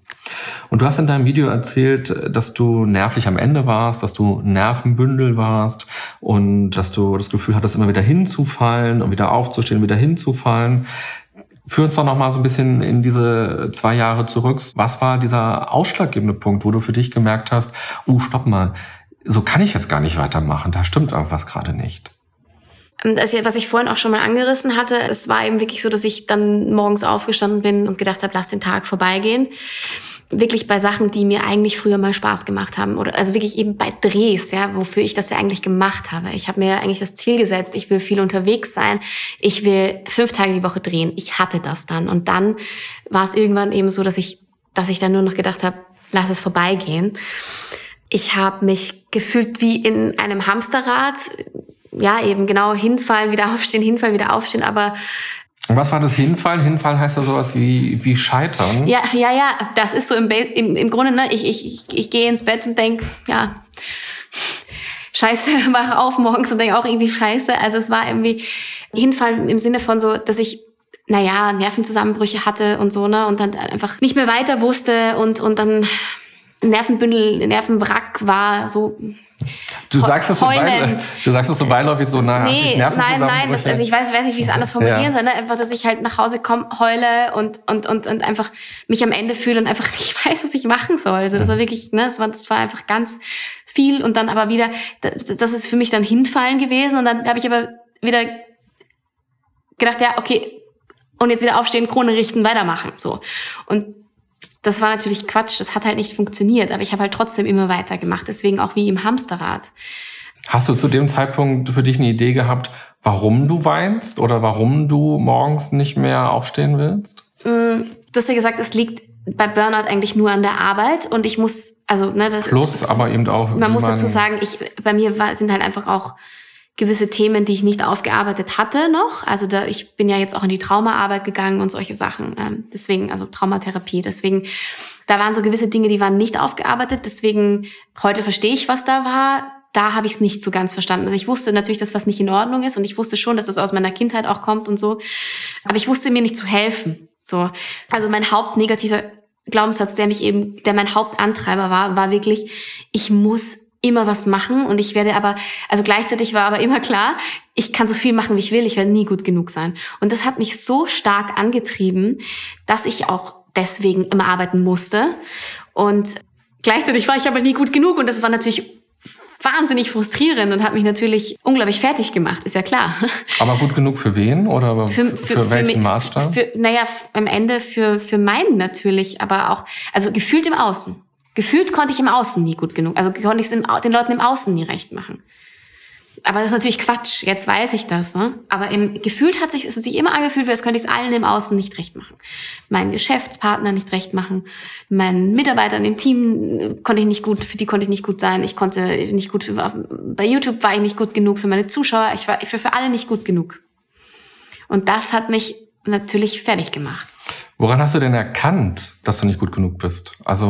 Und du hast in deinem Video erzählt, dass du nervlich am Ende warst, dass du Nervenbündel warst und dass du das Gefühl hattest, immer wieder hinzufallen und wieder aufzustehen, wieder hinzufallen. Führ uns doch noch mal so ein bisschen in diese zwei Jahre zurück. Was war dieser ausschlaggebende Punkt, wo du für dich gemerkt hast, uh, stopp mal, so kann ich jetzt gar nicht weitermachen, da stimmt irgendwas gerade nicht. Das, was ich vorhin auch schon mal angerissen hatte, es war eben wirklich so, dass ich dann morgens aufgestanden bin und gedacht habe, lass den Tag vorbeigehen. Wirklich bei Sachen, die mir eigentlich früher mal Spaß gemacht haben. Oder also wirklich eben bei Drehs, ja, wofür ich das ja eigentlich gemacht habe. Ich habe mir eigentlich das Ziel gesetzt, ich will viel unterwegs sein, ich will fünf Tage die Woche drehen. Ich hatte das dann. Und dann war es irgendwann eben so, dass ich, dass ich dann nur noch gedacht habe, lass es vorbeigehen. Ich habe mich gefühlt wie in einem Hamsterrad ja, eben genau hinfallen, wieder aufstehen, hinfallen, wieder aufstehen, aber was war das Hinfallen? Hinfallen heißt ja sowas wie, wie Scheitern. Ja, ja, ja, das ist so im, im, im Grunde, ne, ich, ich, ich, ich gehe ins Bett und denk, ja, scheiße, wach auf morgens und denk auch irgendwie scheiße. Also es war irgendwie Hinfallen im Sinne von so, dass ich naja, Nervenzusammenbrüche hatte und so, ne, und dann einfach nicht mehr weiter wusste und, und dann Nervenbündel, Nervenwrack war so Du sagst es so, beil, du sagst es so beiläufig so, na, nee, nein, nein, das, also ich weiß, weiß nicht, wie ich es anders formulieren ja. soll, ne? einfach, dass ich halt nach Hause komme, heule und, und, und, und einfach mich am Ende fühle und einfach nicht weiß, was ich machen soll. Also das war mhm. wirklich, ne, das war, das war einfach ganz viel und dann aber wieder, das, das ist für mich dann hinfallen gewesen und dann habe ich aber wieder gedacht, ja, okay, und jetzt wieder aufstehen, Krone richten, weitermachen, so. Und das war natürlich Quatsch, das hat halt nicht funktioniert, aber ich habe halt trotzdem immer weitergemacht, deswegen auch wie im Hamsterrad. Hast du zu dem Zeitpunkt für dich eine Idee gehabt, warum du weinst oder warum du morgens nicht mehr aufstehen willst? Mm, du hast ja gesagt, es liegt bei Burnout eigentlich nur an der Arbeit und ich muss, also ne, das Plus, aber eben auch. Man muss dazu sagen, ich bei mir war, sind halt einfach auch gewisse Themen, die ich nicht aufgearbeitet hatte noch. Also da, ich bin ja jetzt auch in die Traumaarbeit gegangen und solche Sachen. Ähm, deswegen, also Traumatherapie. Deswegen, da waren so gewisse Dinge, die waren nicht aufgearbeitet. Deswegen, heute verstehe ich, was da war. Da habe ich es nicht so ganz verstanden. Also ich wusste natürlich, dass was nicht in Ordnung ist und ich wusste schon, dass das aus meiner Kindheit auch kommt und so. Aber ich wusste mir nicht zu helfen. So, also mein hauptnegativer Glaubenssatz, der mich eben, der mein Hauptantreiber war, war wirklich, ich muss immer was machen und ich werde aber, also gleichzeitig war aber immer klar, ich kann so viel machen, wie ich will, ich werde nie gut genug sein. Und das hat mich so stark angetrieben, dass ich auch deswegen immer arbeiten musste. Und gleichzeitig war ich aber nie gut genug und das war natürlich wahnsinnig frustrierend und hat mich natürlich unglaublich fertig gemacht, ist ja klar. Aber gut genug für wen oder für, für, für welchen für, Maßstab? Für, naja, am Ende für, für meinen natürlich, aber auch, also gefühlt im Außen. Gefühlt konnte ich im Außen nie gut genug. Also konnte ich es den Leuten im Außen nie recht machen. Aber das ist natürlich Quatsch. Jetzt weiß ich das. Ne? Aber im gefühlt hat sich, es hat sich immer angefühlt, als könnte ich es allen im Außen nicht recht machen. Meinen Geschäftspartner nicht recht machen, meinen Mitarbeitern im Team konnte ich nicht gut, für die konnte ich nicht gut sein. Ich konnte nicht gut, bei YouTube war ich nicht gut genug für meine Zuschauer. Ich war für, für alle nicht gut genug. Und das hat mich natürlich fertig gemacht. Woran hast du denn erkannt, dass du nicht gut genug bist? Also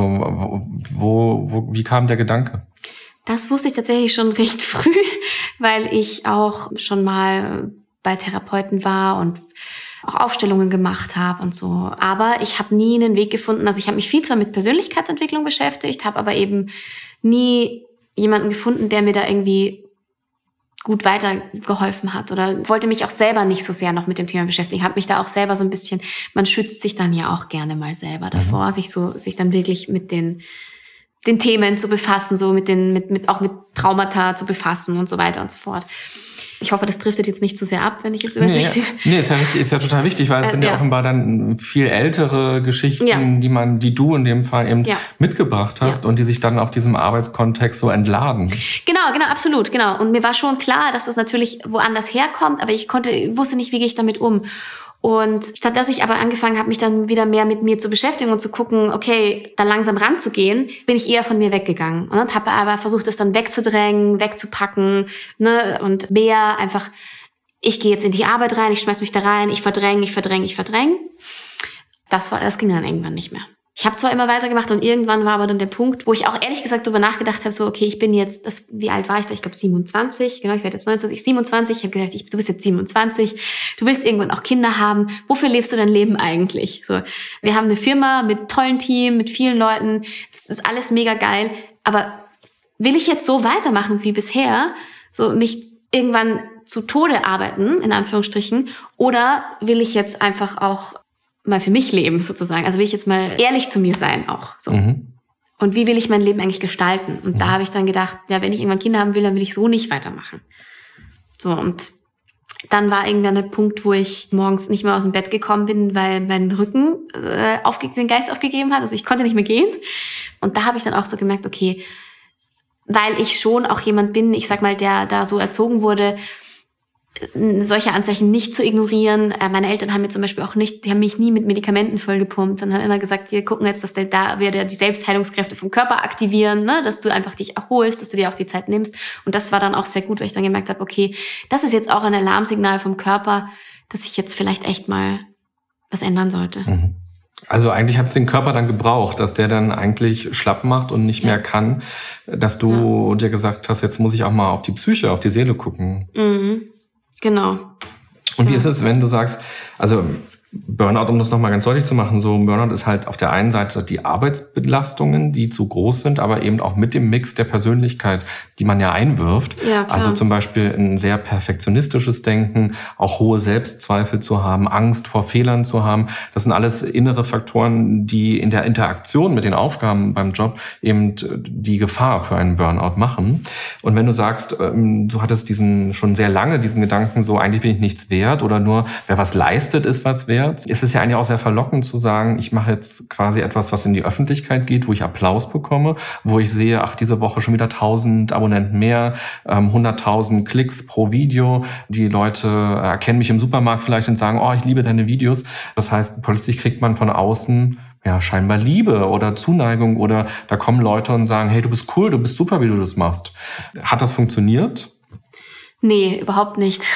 wo, wo, wie kam der Gedanke? Das wusste ich tatsächlich schon recht früh, weil ich auch schon mal bei Therapeuten war und auch Aufstellungen gemacht habe und so. Aber ich habe nie einen Weg gefunden. Also ich habe mich viel zwar mit Persönlichkeitsentwicklung beschäftigt, habe aber eben nie jemanden gefunden, der mir da irgendwie gut weitergeholfen hat oder wollte mich auch selber nicht so sehr noch mit dem Thema beschäftigen, habe mich da auch selber so ein bisschen, man schützt sich dann ja auch gerne mal selber davor, mhm. sich so, sich dann wirklich mit den, den Themen zu befassen, so mit den, mit, mit, auch mit Traumata zu befassen und so weiter und so fort. Ich hoffe, das driftet jetzt nicht zu sehr ab, wenn ich jetzt über nee, ja, nee ist, ja richtig, ist ja total wichtig, weil es äh, sind ja, ja, offenbar dann viel ältere Geschichten, ja. die man, die du in dem Fall eben mitgebracht hast und die sich dann auf diesem Arbeitskontext so entladen. Genau, genau, absolut, genau. Und mir war schon klar, dass das natürlich woanders herkommt, aber ich konnte, wusste nicht, wie gehe ich damit um. Und statt dass ich aber angefangen habe, mich dann wieder mehr mit mir zu beschäftigen und zu gucken, okay, da langsam ranzugehen, bin ich eher von mir weggegangen und habe aber versucht, das dann wegzudrängen, wegzupacken ne, und mehr einfach, ich gehe jetzt in die Arbeit rein, ich schmeiß mich da rein, ich verdränge, ich verdränge, ich verdränge. Das war, das ging dann irgendwann nicht mehr. Ich habe zwar immer weitergemacht und irgendwann war aber dann der Punkt, wo ich auch ehrlich gesagt darüber nachgedacht habe, so okay, ich bin jetzt, das, wie alt war ich da? Ich glaube 27, genau, ich werde jetzt 29, 27. Ich habe gesagt, ich, du bist jetzt 27, du willst irgendwann auch Kinder haben. Wofür lebst du dein Leben eigentlich? So, wir haben eine Firma mit tollen Team, mit vielen Leuten, es ist alles mega geil, aber will ich jetzt so weitermachen wie bisher, so nicht irgendwann zu Tode arbeiten, in Anführungsstrichen, oder will ich jetzt einfach auch mal für mich leben, sozusagen. Also will ich jetzt mal ehrlich zu mir sein auch. So. Mhm. Und wie will ich mein Leben eigentlich gestalten? Und da habe ich dann gedacht, ja, wenn ich irgendwann Kinder haben will, dann will ich so nicht weitermachen. So, und dann war irgendwann der Punkt, wo ich morgens nicht mehr aus dem Bett gekommen bin, weil mein Rücken äh, aufge den Geist aufgegeben hat. Also ich konnte nicht mehr gehen. Und da habe ich dann auch so gemerkt, okay, weil ich schon auch jemand bin, ich sag mal, der da so erzogen wurde, solche Anzeichen nicht zu ignorieren. Äh, meine Eltern haben mir zum Beispiel auch nicht, die haben mich nie mit Medikamenten vollgepumpt, sondern haben immer gesagt, wir gucken jetzt, dass der, da wir die Selbstheilungskräfte vom Körper aktivieren, ne? dass du einfach dich erholst, dass du dir auch die Zeit nimmst. Und das war dann auch sehr gut, weil ich dann gemerkt habe, okay, das ist jetzt auch ein Alarmsignal vom Körper, dass ich jetzt vielleicht echt mal was ändern sollte. Mhm. Also eigentlich hat es den Körper dann gebraucht, dass der dann eigentlich schlapp macht und nicht ja. mehr kann, dass du ja. dir gesagt hast, jetzt muss ich auch mal auf die Psyche, auf die Seele gucken. Mhm. Genau. Und wie ist es, wenn du sagst, also Burnout, um das nochmal ganz deutlich zu machen, so Burnout ist halt auf der einen Seite die Arbeitsbelastungen, die zu groß sind, aber eben auch mit dem Mix der Persönlichkeit, die man ja einwirft. Ja. Also zum Beispiel ein sehr perfektionistisches Denken, auch hohe Selbstzweifel zu haben, Angst vor Fehlern zu haben. Das sind alles innere Faktoren, die in der Interaktion mit den Aufgaben beim Job eben die Gefahr für einen Burnout machen. Und wenn du sagst, ähm, du hattest diesen schon sehr lange diesen Gedanken, so eigentlich bin ich nichts wert oder nur wer was leistet, ist was wert wert. Es ist ja eigentlich auch sehr verlockend zu sagen, ich mache jetzt quasi etwas, was in die Öffentlichkeit geht, wo ich Applaus bekomme, wo ich sehe, ach, diese Woche schon wieder 1000 Abonnenten mehr, 100.000 ähm, Klicks pro Video. Die Leute erkennen mich im Supermarkt vielleicht und sagen, oh, ich liebe deine Videos. Das heißt, plötzlich kriegt man von außen ja, scheinbar Liebe oder Zuneigung oder da kommen Leute und sagen, hey, du bist cool, du bist super, wie du das machst. Hat das funktioniert? Nee, überhaupt nicht.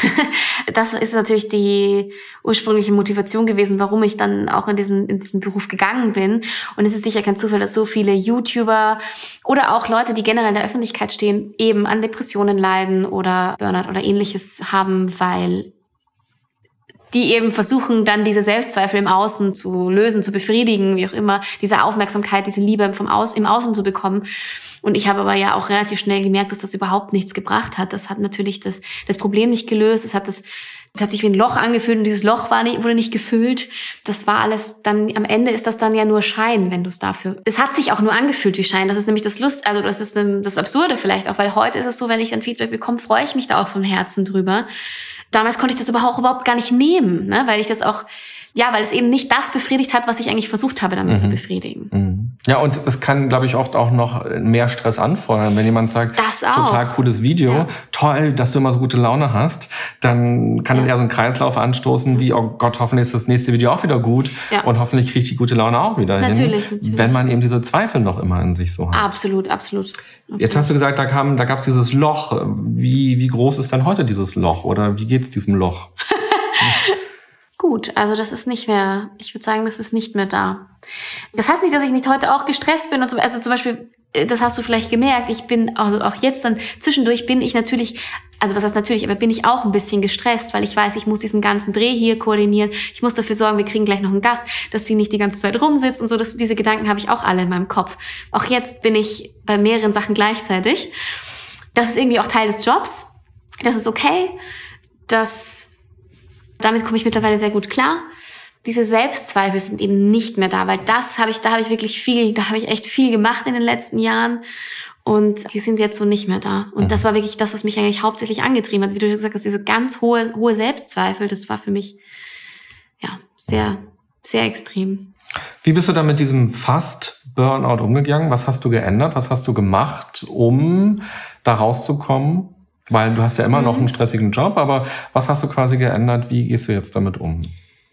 Das ist natürlich die ursprüngliche Motivation gewesen, warum ich dann auch in diesen, in diesen Beruf gegangen bin. Und es ist sicher kein Zufall, dass so viele YouTuber oder auch Leute, die generell in der Öffentlichkeit stehen, eben an Depressionen leiden oder Burnout oder ähnliches haben, weil die eben versuchen, dann diese Selbstzweifel im Außen zu lösen, zu befriedigen, wie auch immer, diese Aufmerksamkeit, diese Liebe vom Aus, im Außen zu bekommen. Und ich habe aber ja auch relativ schnell gemerkt, dass das überhaupt nichts gebracht hat. Das hat natürlich das, das Problem nicht gelöst. Es hat das, das hat sich wie ein Loch angefühlt und dieses Loch war nicht, wurde nicht gefüllt. Das war alles dann, am Ende ist das dann ja nur Schein, wenn du es dafür. Es hat sich auch nur angefühlt wie Schein. Das ist nämlich das Lust, also das ist das Absurde vielleicht auch, weil heute ist es so, wenn ich ein Feedback bekomme, freue ich mich da auch vom Herzen drüber. Damals konnte ich das aber auch überhaupt gar nicht nehmen, ne? weil ich das auch ja, weil es eben nicht das befriedigt hat, was ich eigentlich versucht habe, damit mhm. zu befriedigen. Mhm. Ja, und es kann, glaube ich, oft auch noch mehr Stress anfordern, wenn jemand sagt, das auch. total cooles Video, ja. toll, dass du immer so gute Laune hast, dann kann ja. es eher so einen Kreislauf anstoßen, wie, oh Gott, hoffentlich ist das nächste Video auch wieder gut ja. und hoffentlich kriegt die gute Laune auch wieder natürlich, hin. Natürlich. Wenn man eben diese Zweifel noch immer in sich so hat. Absolut, absolut. absolut. Jetzt hast du gesagt, da kam, da gab es dieses Loch. Wie, wie groß ist denn heute dieses Loch oder wie geht's diesem Loch? gut. Also das ist nicht mehr, ich würde sagen, das ist nicht mehr da. Das heißt nicht, dass ich nicht heute auch gestresst bin und so, also zum Beispiel, äh, das hast du vielleicht gemerkt, ich bin, also auch jetzt dann zwischendurch bin ich natürlich, also was heißt natürlich, aber bin ich auch ein bisschen gestresst, weil ich weiß, ich muss diesen ganzen Dreh hier koordinieren. Ich muss dafür sorgen, wir kriegen gleich noch einen Gast, dass sie nicht die ganze Zeit rumsitzt und so. Das, diese Gedanken habe ich auch alle in meinem Kopf. Auch jetzt bin ich bei mehreren Sachen gleichzeitig. Das ist irgendwie auch Teil des Jobs. Das ist okay. Das damit komme ich mittlerweile sehr gut klar. Diese Selbstzweifel sind eben nicht mehr da, weil das habe ich, da habe ich wirklich viel, da habe ich echt viel gemacht in den letzten Jahren. Und die sind jetzt so nicht mehr da. Und mhm. das war wirklich das, was mich eigentlich hauptsächlich angetrieben hat. Wie du gesagt hast, diese ganz hohe, hohe Selbstzweifel, das war für mich, ja, sehr, sehr extrem. Wie bist du dann mit diesem Fast-Burnout umgegangen? Was hast du geändert? Was hast du gemacht, um da rauszukommen? Weil du hast ja immer mhm. noch einen stressigen Job, aber was hast du quasi geändert? Wie gehst du jetzt damit um?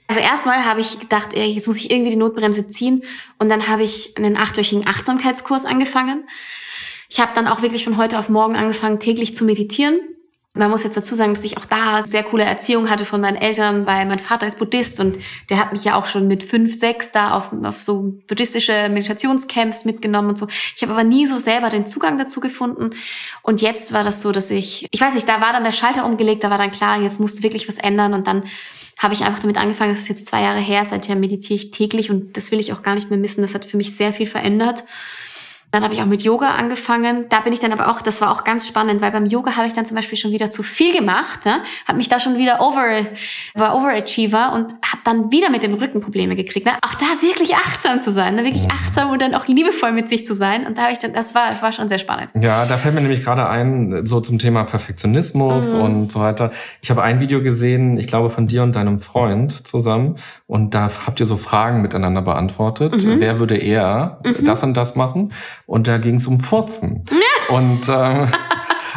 Also erstmal habe ich gedacht, ey, jetzt muss ich irgendwie die Notbremse ziehen und dann habe ich einen achtwöchigen Achtsamkeitskurs angefangen. Ich habe dann auch wirklich von heute auf morgen angefangen, täglich zu meditieren. Man muss jetzt dazu sagen, dass ich auch da sehr coole Erziehung hatte von meinen Eltern, weil mein Vater ist Buddhist und der hat mich ja auch schon mit fünf, sechs da auf, auf so buddhistische Meditationscamps mitgenommen und so. Ich habe aber nie so selber den Zugang dazu gefunden. Und jetzt war das so, dass ich, ich weiß nicht, da war dann der Schalter umgelegt, da war dann klar, jetzt musst du wirklich was ändern und dann habe ich einfach damit angefangen, das ist jetzt zwei Jahre her, seither meditiere ich täglich und das will ich auch gar nicht mehr missen. Das hat für mich sehr viel verändert. Dann habe ich auch mit Yoga angefangen. Da bin ich dann aber auch, das war auch ganz spannend, weil beim Yoga habe ich dann zum Beispiel schon wieder zu viel gemacht, ja? habe mich da schon wieder over, war Overachiever und habe dann wieder mit dem Rücken Probleme gekriegt. Ne? Auch da wirklich achtsam zu sein, ne? wirklich Mhm. achtsam und dann auch liebevoll mit sich zu sein. Und da habe ich dann, das war, war schon sehr spannend. Ja, da fällt mir nämlich gerade ein, so zum Thema Perfektionismus Mhm. und so weiter. Ich habe ein Video gesehen, ich glaube von dir und deinem Freund zusammen, und da habt ihr so Fragen miteinander beantwortet. Mhm. Wer würde eher das und das machen? Und da ging es um Furzen. und ähm,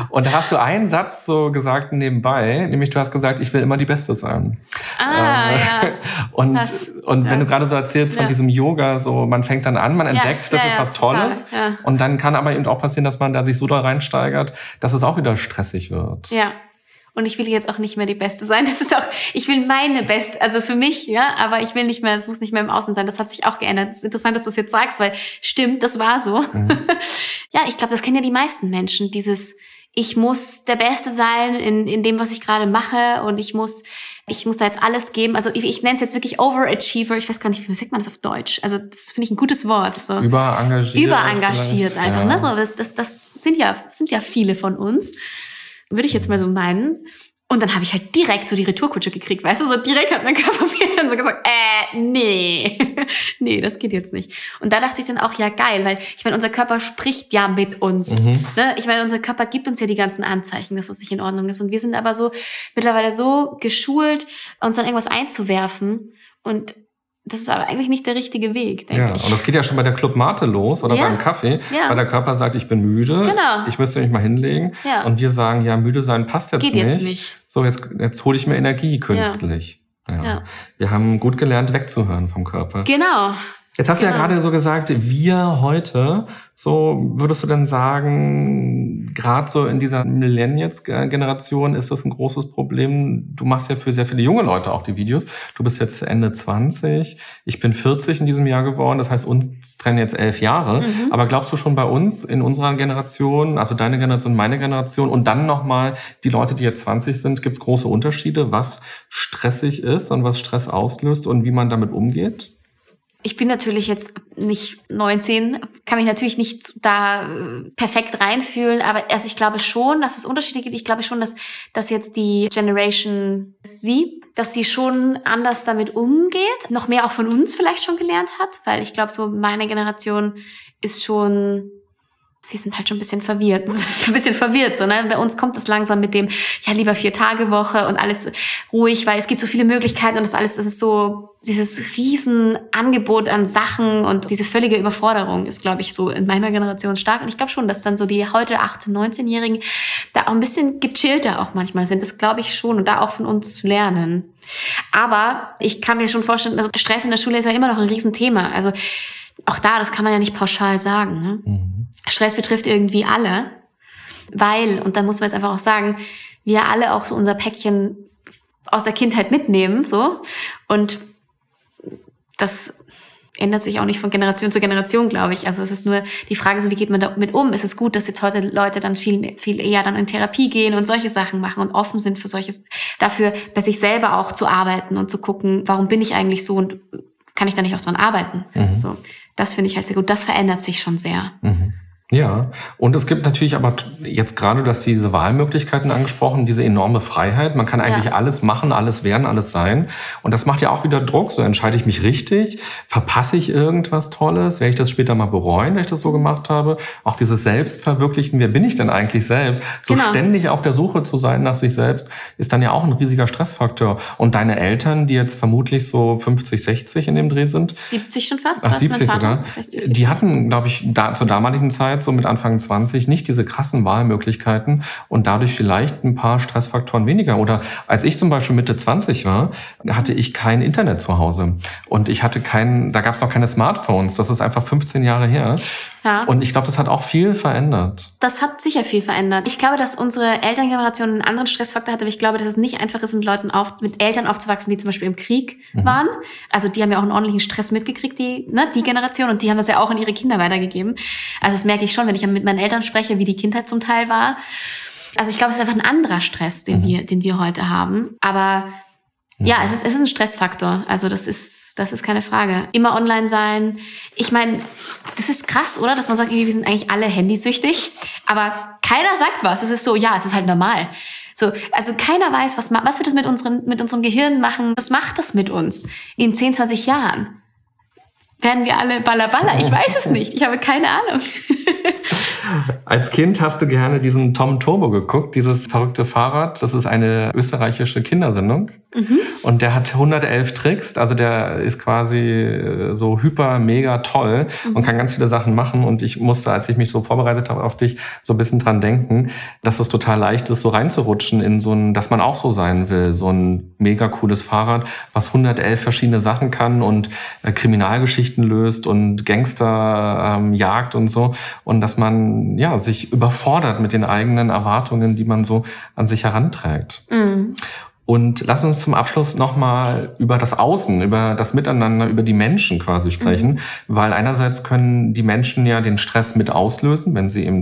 und da hast du einen Satz so gesagt nebenbei, nämlich du hast gesagt, ich will immer die Beste sein. Ah, Ähm, ja. Und, Das- und wenn ja. du gerade so erzählst von Ja. diesem Yoga, so man fängt dann an, man Ja, entdeckt, ist- das ist was total, Tolles. Und dann kann aber eben auch passieren, dass man da sich so da reinsteigert, dass es auch wieder stressig wird. Ja. Und ich will jetzt auch nicht mehr die Beste sein. Das ist auch, ich will meine Beste, also für mich, ja, aber ich will nicht mehr, es muss nicht mehr im Außen sein. Das hat sich auch geändert. Es ist interessant, dass du es jetzt sagst, weil stimmt, das war so. Mhm. ja, ich glaube, das kennen ja die meisten Menschen. Dieses, ich muss der Beste sein in, in dem, was ich gerade mache und ich muss, ich muss da jetzt alles geben. Also ich, ich nenne es jetzt wirklich Overachiever. Ich weiß gar nicht, wie sagt man das auf Deutsch? Also das finde ich ein gutes Wort. So Überengagiert. überengagiert vielleicht. einfach. Ja. Ne? So, das, das, das sind ja sind ja viele von uns, würde ich jetzt mal so meinen. Und dann habe ich halt direkt so die Retourkutsche gekriegt, weißt du, so direkt hat mein Körper mir dann so gesagt, äh, nee, nee, das geht jetzt nicht. Und da dachte ich dann auch, ja geil, weil ich meine, unser Körper spricht ja mit uns. Mhm. Ne? Ich meine, unser Körper gibt uns ja die ganzen Anzeichen, dass das nicht in Ordnung ist. Und wir sind aber so mittlerweile so geschult, uns dann irgendwas einzuwerfen. Und das ist aber eigentlich nicht der richtige Weg, denke Ja, ich. und das geht ja schon bei der Club Mate los oder Ja. beim Kaffee, Ja. weil der Körper sagt, ich bin müde, Genau. ich müsste mich mal hinlegen. Ja. Und wir sagen, ja, müde sein passt jetzt Geht nicht. jetzt nicht. So, jetzt, jetzt hole ich mir Energie künstlich. Ja. Ja. Wir haben gut gelernt, wegzuhören vom Körper. Genau. Jetzt hast du ja Genau. gerade so gesagt, wir heute, so würdest du denn sagen, gerade so in dieser Millennials-Generation ist das ein großes Problem. Du machst ja für sehr viele junge Leute auch die Videos. Du bist jetzt Ende 20, ich bin 40 in diesem Jahr geworden, das heißt, uns trennen jetzt elf Jahre. Mhm. Aber glaubst du schon bei uns, in unserer Generation, also deine Generation, meine Generation und dann nochmal die Leute, die jetzt 20 sind, gibt es große Unterschiede, was stressig ist und was Stress auslöst und wie man damit umgeht? Ich bin natürlich jetzt nicht 19, kann mich natürlich nicht da äh, perfekt reinfühlen, aber also ich glaube schon, dass es Unterschiede gibt. Ich glaube schon, dass, dass jetzt die Generation Z, dass die schon anders damit umgeht, noch mehr auch von uns vielleicht schon gelernt hat, weil ich glaube, so meine Generation ist schon wir sind halt schon ein bisschen verwirrt, ein bisschen verwirrt, so, ne? Bei uns kommt das langsam mit dem, ja, lieber vier Tage Woche und alles ruhig, weil es gibt so viele Möglichkeiten und das alles, das ist so, dieses riesen Angebot an Sachen und diese völlige Überforderung ist, glaube ich, so in meiner Generation stark. Und ich glaube schon, dass dann so die heute 18-, 19-Jährigen da auch ein bisschen gechillter auch manchmal sind. Das glaube ich schon und da auch von uns zu lernen. Aber ich kann mir schon vorstellen, dass Stress in der Schule ist ja immer noch ein Riesenthema. Also auch da, das kann man ja nicht pauschal sagen. Ne? Mhm. Stress betrifft irgendwie alle, weil, und da muss man jetzt einfach auch sagen, wir alle auch so unser Päckchen aus der Kindheit mitnehmen, so. Und das ändert sich auch nicht von Generation zu Generation, glaube ich. Also es ist nur die Frage, so wie geht man damit um? Ist es gut, dass jetzt heute Leute dann viel, viel eher dann in Therapie gehen und solche Sachen machen und offen sind für solches, dafür bei sich selber auch zu arbeiten und zu gucken, warum bin ich eigentlich so und kann ich da nicht auch dran arbeiten? Mhm. So. Das finde ich halt sehr gut. Das verändert sich schon sehr. Mhm. Ja, und es gibt natürlich aber jetzt gerade, du hast diese Wahlmöglichkeiten angesprochen, diese enorme Freiheit. Man kann eigentlich Ja. alles machen, alles werden, alles sein. Und das macht ja auch wieder Druck. So entscheide ich mich richtig, verpasse ich irgendwas Tolles, werde ich das später mal bereuen, wenn ich das so gemacht habe. Auch dieses Selbstverwirklichen, wer bin ich denn eigentlich selbst? So Genau. ständig auf der Suche zu sein nach sich selbst, ist dann ja auch ein riesiger Stressfaktor. Und deine Eltern, die jetzt vermutlich so 50, 60 in dem Dreh sind, 70 schon fast? Ach, was, mein 70 Vater? sogar. 60, 70. Die hatten, glaube ich, da, zur damaligen Zeit, so mit Anfang 20, nicht diese krassen Wahlmöglichkeiten und dadurch vielleicht ein paar Stressfaktoren weniger. Oder als ich zum Beispiel Mitte 20 war, hatte ich kein Internet zu Hause. Und ich hatte kein, da gab es noch keine Smartphones. Das ist einfach 15 Jahre her. Ja. Und ich glaube, das hat auch viel verändert. Das hat sicher viel verändert. Ich glaube, dass unsere Elterngeneration einen anderen Stressfaktor hatte, aber ich glaube, dass es nicht einfach ist, mit Leuten auf, mit Eltern aufzuwachsen, die zum Beispiel im Krieg Mhm. waren. Also die haben ja auch einen ordentlichen Stress mitgekriegt, die, ne, die Generation, und die haben das ja auch an ihre Kinder weitergegeben. Also das merke ich schon, wenn ich mit meinen Eltern spreche, wie die Kindheit zum Teil war. Also ich glaube, es ist einfach ein anderer Stress, den Mhm. wir, den wir heute haben. Aber Ja, es ist, es ist ein Stressfaktor. Also das ist, das ist keine Frage. Immer online sein. Ich meine, das ist krass, oder? Dass man sagt, wir sind eigentlich alle handysüchtig. Aber keiner sagt was. Es ist so, ja, es ist halt normal. So, also keiner weiß, was, was wird das mit, unseren, mit unserem Gehirn machen? Was macht das mit uns in 10, 20 Jahren? Werden wir alle Ballaballa? Ich weiß es nicht. Ich habe keine Ahnung. Als Kind hast du gerne diesen Tom Turbo geguckt, dieses verrückte Fahrrad. Das ist eine österreichische Kindersendung. Mhm. Und der hat 111 Tricks, also der ist quasi äh, so hyper, mega toll mhm. und kann ganz viele Sachen machen. Und ich musste, als ich mich so vorbereitet habe auf dich, so ein bisschen dran denken, dass es total leicht ist, so reinzurutschen in so ein, dass man auch so sein will. So ein mega cooles Fahrrad, was 111 verschiedene Sachen kann und äh, Kriminalgeschichten löst und Gangster ähm, jagt und so. Und dass man, ja, sich überfordert mit den eigenen Erwartungen, die man so an sich heranträgt. Mhm. Und lass uns zum Abschluss nochmal über das Außen, über das Miteinander, über die Menschen quasi sprechen, mhm. weil einerseits können die Menschen ja den Stress mit auslösen, wenn sie eben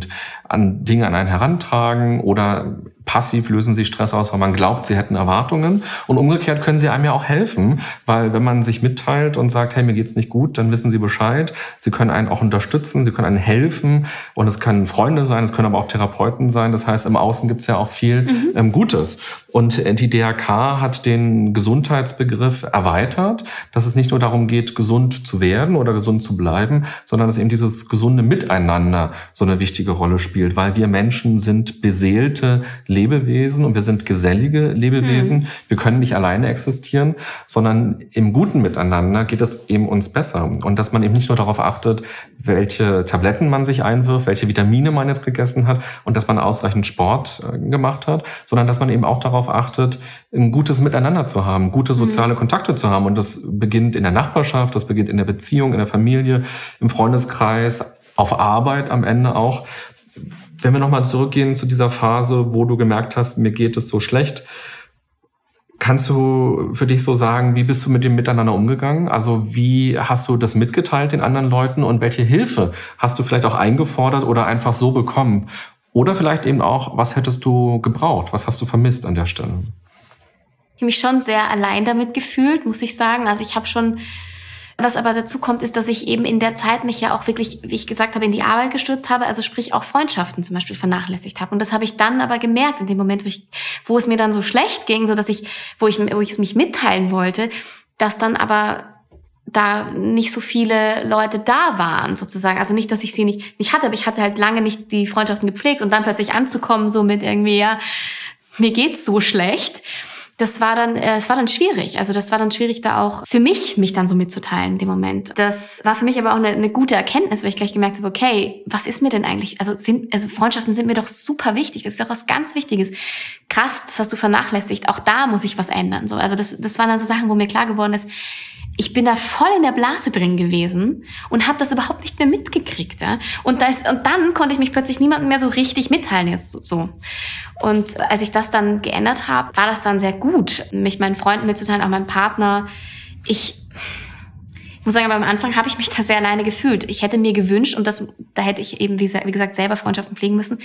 an Dinge an einen herantragen oder passiv lösen sie Stress aus, weil man glaubt, sie hätten Erwartungen. Und umgekehrt können sie einem ja auch helfen, weil wenn man sich mitteilt und sagt, hey, mir geht's nicht gut, dann wissen sie Bescheid. Sie können einen auch unterstützen, sie können einen helfen. Und es können Freunde sein, es können aber auch Therapeuten sein. Das heißt, im Außen gibt's ja auch viel mhm. ähm, Gutes. Und äh, die DRK hat den Gesundheitsbegriff erweitert, dass es nicht nur darum geht, gesund zu werden oder gesund zu bleiben, sondern dass eben dieses gesunde Miteinander so eine wichtige Rolle spielt, weil wir Menschen sind beseelte Lebewesen und wir sind gesellige Lebewesen. Mhm. Wir können nicht alleine existieren, sondern im guten Miteinander geht es eben uns besser. Und dass man eben nicht nur darauf achtet, welche Tabletten man sich einwirft, welche Vitamine man jetzt gegessen hat und dass man ausreichend Sport äh, gemacht hat, sondern dass man eben auch darauf achtet, ein gutes Miteinander zu haben, gute soziale mhm. Kontakte zu haben. Und das beginnt in der Nachbarschaft, das beginnt in der Beziehung, in der Familie, im Freundeskreis, auf Arbeit am Ende auch wenn wir nochmal zurückgehen zu dieser Phase, wo du gemerkt hast, mir geht es so schlecht, Kannst du für dich so sagen, wie bist du mit dem Miteinander umgegangen? Also wie hast du das mitgeteilt den anderen Leuten und welche Hilfe hast du vielleicht auch eingefordert oder einfach so bekommen? Oder vielleicht eben auch, was hättest du gebraucht? Was hast du vermisst an der Stelle? Ich habe mich schon sehr allein damit gefühlt, muss ich sagen. Also ich habe schon was aber dazu kommt, ist, dass ich eben in der Zeit mich ja auch wirklich, wie ich gesagt habe, in die Arbeit gestürzt habe, also sprich auch Freundschaften zum Beispiel vernachlässigt habe. Und das habe ich dann aber gemerkt in dem Moment, wo, ich, wo es mir dann so schlecht ging, so dass ich, wo ich, wo ich es mich mitteilen wollte, dass dann aber da nicht so viele Leute da waren, sozusagen. Also nicht, dass ich sie nicht, nicht hatte, aber ich hatte halt lange nicht die Freundschaften gepflegt und dann plötzlich anzukommen, so mit irgendwie, ja, mir geht's so schlecht das war dann, äh, es war dann schwierig. Also das war dann schwierig, da auch für mich, mich dann so mitzuteilen in dem Moment. Das war für mich aber auch eine, eine gute Erkenntnis, weil ich gleich gemerkt habe, okay, was ist mir denn eigentlich? Also sind, also Freundschaften sind mir doch super wichtig. Das ist auch was ganz Wichtiges. Krass, das hast du vernachlässigt. Auch da muss ich was ändern. So, also das, das waren dann so Sachen, wo mir klar geworden ist, ich bin da voll in der Blase drin gewesen und habe das überhaupt nicht mehr mitgekriegt. Ja? Und, da ist, und dann konnte ich mich plötzlich niemandem mehr so richtig mitteilen jetzt so. Und als ich das dann geändert habe, war das dann sehr gut, mich meinen Freunden mitzuteilen, auch meinem Partner. Ich ich muss sagen, aber am Anfang habe ich mich da sehr alleine gefühlt. Ich hätte mir gewünscht, und das, da hätte ich eben, wie gesagt, selber Freundschaften pflegen müssen,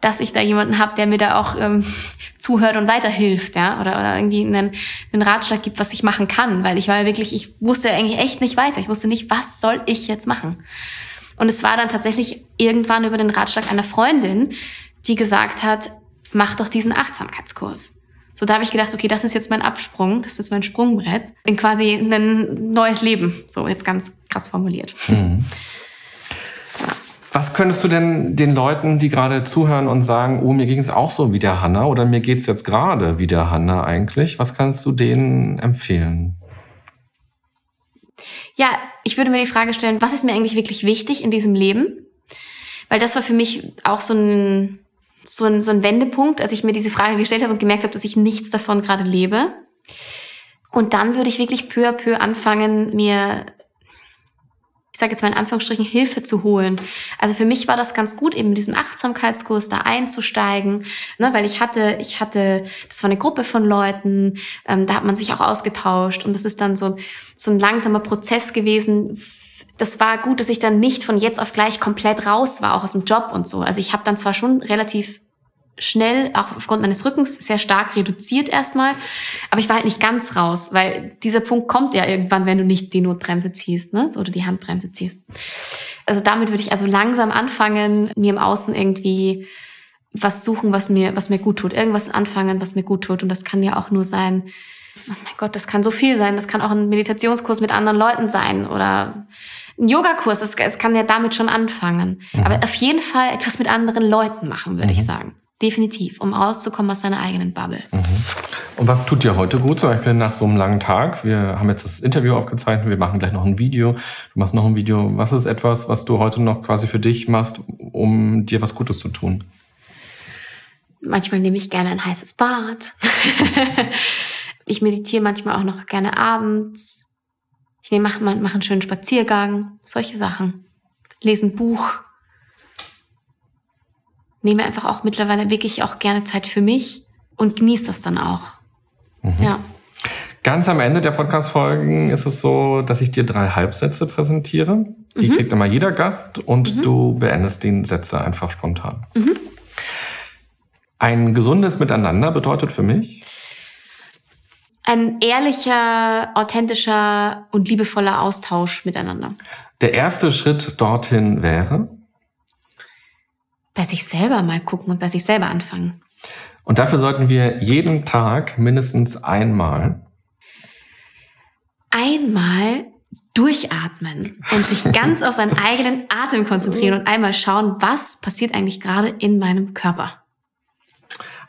dass ich da jemanden habe, der mir da auch ähm, zuhört und weiterhilft, ja, oder, oder irgendwie einen, einen Ratschlag gibt, was ich machen kann, weil ich war ja wirklich, ich wusste eigentlich echt nicht weiter. Ich wusste nicht, was soll ich jetzt machen. Und es war dann tatsächlich irgendwann über den Ratschlag einer Freundin, die gesagt hat, mach doch diesen Achtsamkeitskurs. So, da habe ich gedacht, okay, das ist jetzt mein Absprung, das ist jetzt mein Sprungbrett in quasi ein neues Leben. So, jetzt ganz krass formuliert. Mhm. Was könntest du denn den Leuten, die gerade zuhören und sagen, oh, mir ging es auch so wie der Hanna oder mir geht's jetzt gerade wie der Hanna eigentlich, was kannst du denen empfehlen? Ja, ich würde mir die Frage stellen, was ist mir eigentlich wirklich wichtig in diesem Leben? Weil das war für mich auch so ein, so ein, so ein Wendepunkt, als ich mir diese Frage gestellt habe und gemerkt habe, dass ich nichts davon gerade lebe. Und dann würde ich wirklich peu à peu anfangen, mir ich sage jetzt mal in Anführungsstrichen, Hilfe zu holen. Also für mich war das ganz gut, eben in diesem Achtsamkeitskurs da einzusteigen, ne, weil ich hatte, ich hatte, das war eine Gruppe von Leuten, ähm, da hat man sich auch ausgetauscht und das ist dann so, so ein langsamer Prozess gewesen. Das war gut, dass ich dann nicht von jetzt auf gleich komplett raus war, auch aus dem Job und so. Also ich habe dann zwar schon relativ schnell, auch aufgrund meines Rückens, sehr stark reduziert erstmal. Aber ich war halt nicht ganz raus, weil dieser Punkt kommt ja irgendwann, wenn du nicht die Notbremse ziehst, ne? Oder die Handbremse ziehst. Also damit würde ich also langsam anfangen, mir im Außen irgendwie was suchen, was mir, was mir gut tut. Irgendwas anfangen, was mir gut tut. Und das kann ja auch nur sein, oh mein Gott, das kann so viel sein. Das kann auch ein Meditationskurs mit anderen Leuten sein oder ein Yogakurs. Es, es kann ja damit schon anfangen. Mhm. Aber auf jeden Fall etwas mit anderen Leuten machen, würde mhm. ich sagen. Definitiv, um rauszukommen aus seiner eigenen Bubble. Mhm. Und was tut dir heute gut, zum Beispiel nach so einem langen Tag? Wir haben jetzt das Interview aufgezeichnet, wir machen gleich noch ein Video. Du machst noch ein Video. Was ist etwas, was du heute noch quasi für dich machst, um dir was Gutes zu tun? Manchmal nehme ich gerne ein heißes Bad. ich meditiere manchmal auch noch gerne abends. Ich mache, mache einen schönen Spaziergang. Solche Sachen. Lese ein Buch. Nehme einfach auch mittlerweile wirklich auch gerne Zeit für mich und genieße das dann auch. Mhm. Ja. Ganz am Ende der Podcast-Folgen ist es so, dass ich dir drei Halbsätze präsentiere. Die mhm. kriegt immer jeder Gast und mhm. du beendest die Sätze einfach spontan. Mhm. Ein gesundes Miteinander bedeutet für mich? Ein ehrlicher, authentischer und liebevoller Austausch miteinander. Der erste Schritt dorthin wäre? Bei sich selber mal gucken und bei sich selber anfangen. Und dafür sollten wir jeden Tag mindestens einmal. Einmal durchatmen und sich ganz auf seinen eigenen Atem konzentrieren und einmal schauen, was passiert eigentlich gerade in meinem Körper.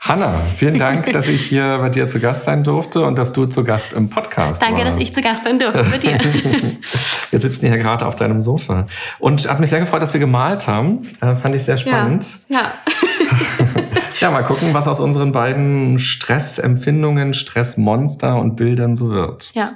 Hanna, vielen Dank, dass ich hier bei dir zu Gast sein durfte und dass du zu Gast im Podcast Danke, warst. dass ich zu Gast sein durfte mit dir. wir sitzen hier gerade auf deinem Sofa. Und hat mich sehr gefreut, dass wir gemalt haben. Äh, fand ich sehr spannend. Ja. ja. ja, mal gucken, was aus unseren beiden Stressempfindungen, Stressmonster und Bildern so wird. Ja.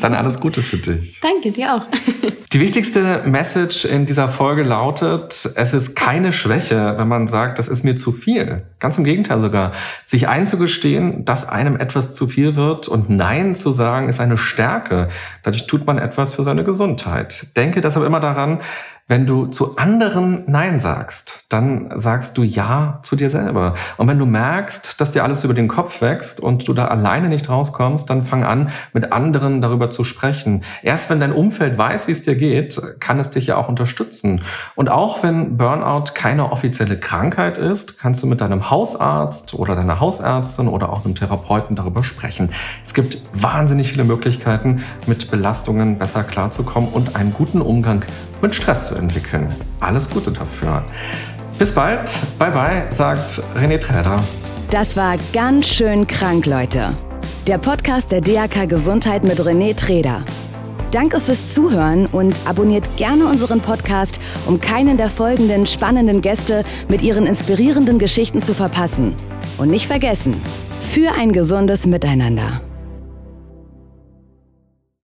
Dann alles Gute für dich. Danke, dir auch. Die wichtigste Message in dieser Folge lautet, es ist keine Schwäche, wenn man sagt, das ist mir zu viel. Ganz im Gegenteil sogar. Sich einzugestehen, dass einem etwas zu viel wird und Nein zu sagen, ist eine Stärke. Dadurch tut man etwas für seine Gesundheit. Denke deshalb immer daran, wenn du zu anderen Nein sagst, dann sagst du Ja zu dir selber. Und wenn du merkst, dass dir alles über den Kopf wächst und du da alleine nicht rauskommst, dann fang an, mit anderen darüber zu sprechen. Erst wenn dein Umfeld weiß, wie es dir geht, kann es dich ja auch unterstützen. Und auch wenn Burnout keine offizielle Krankheit ist, kannst du mit deinem Hausarzt oder deiner Hausärztin oder auch einem Therapeuten darüber sprechen. Es gibt wahnsinnig viele Möglichkeiten, mit Belastungen besser klarzukommen und einen guten Umgang mit Stress zu entwickeln. Alles Gute dafür. Bis bald. Bye bye, sagt René Träder. Das war ganz schön krank, Leute. Der Podcast der DAK Gesundheit mit René Träder. Danke fürs Zuhören und abonniert gerne unseren Podcast, um keinen der folgenden spannenden Gäste mit ihren inspirierenden Geschichten zu verpassen. Und nicht vergessen, für ein gesundes Miteinander.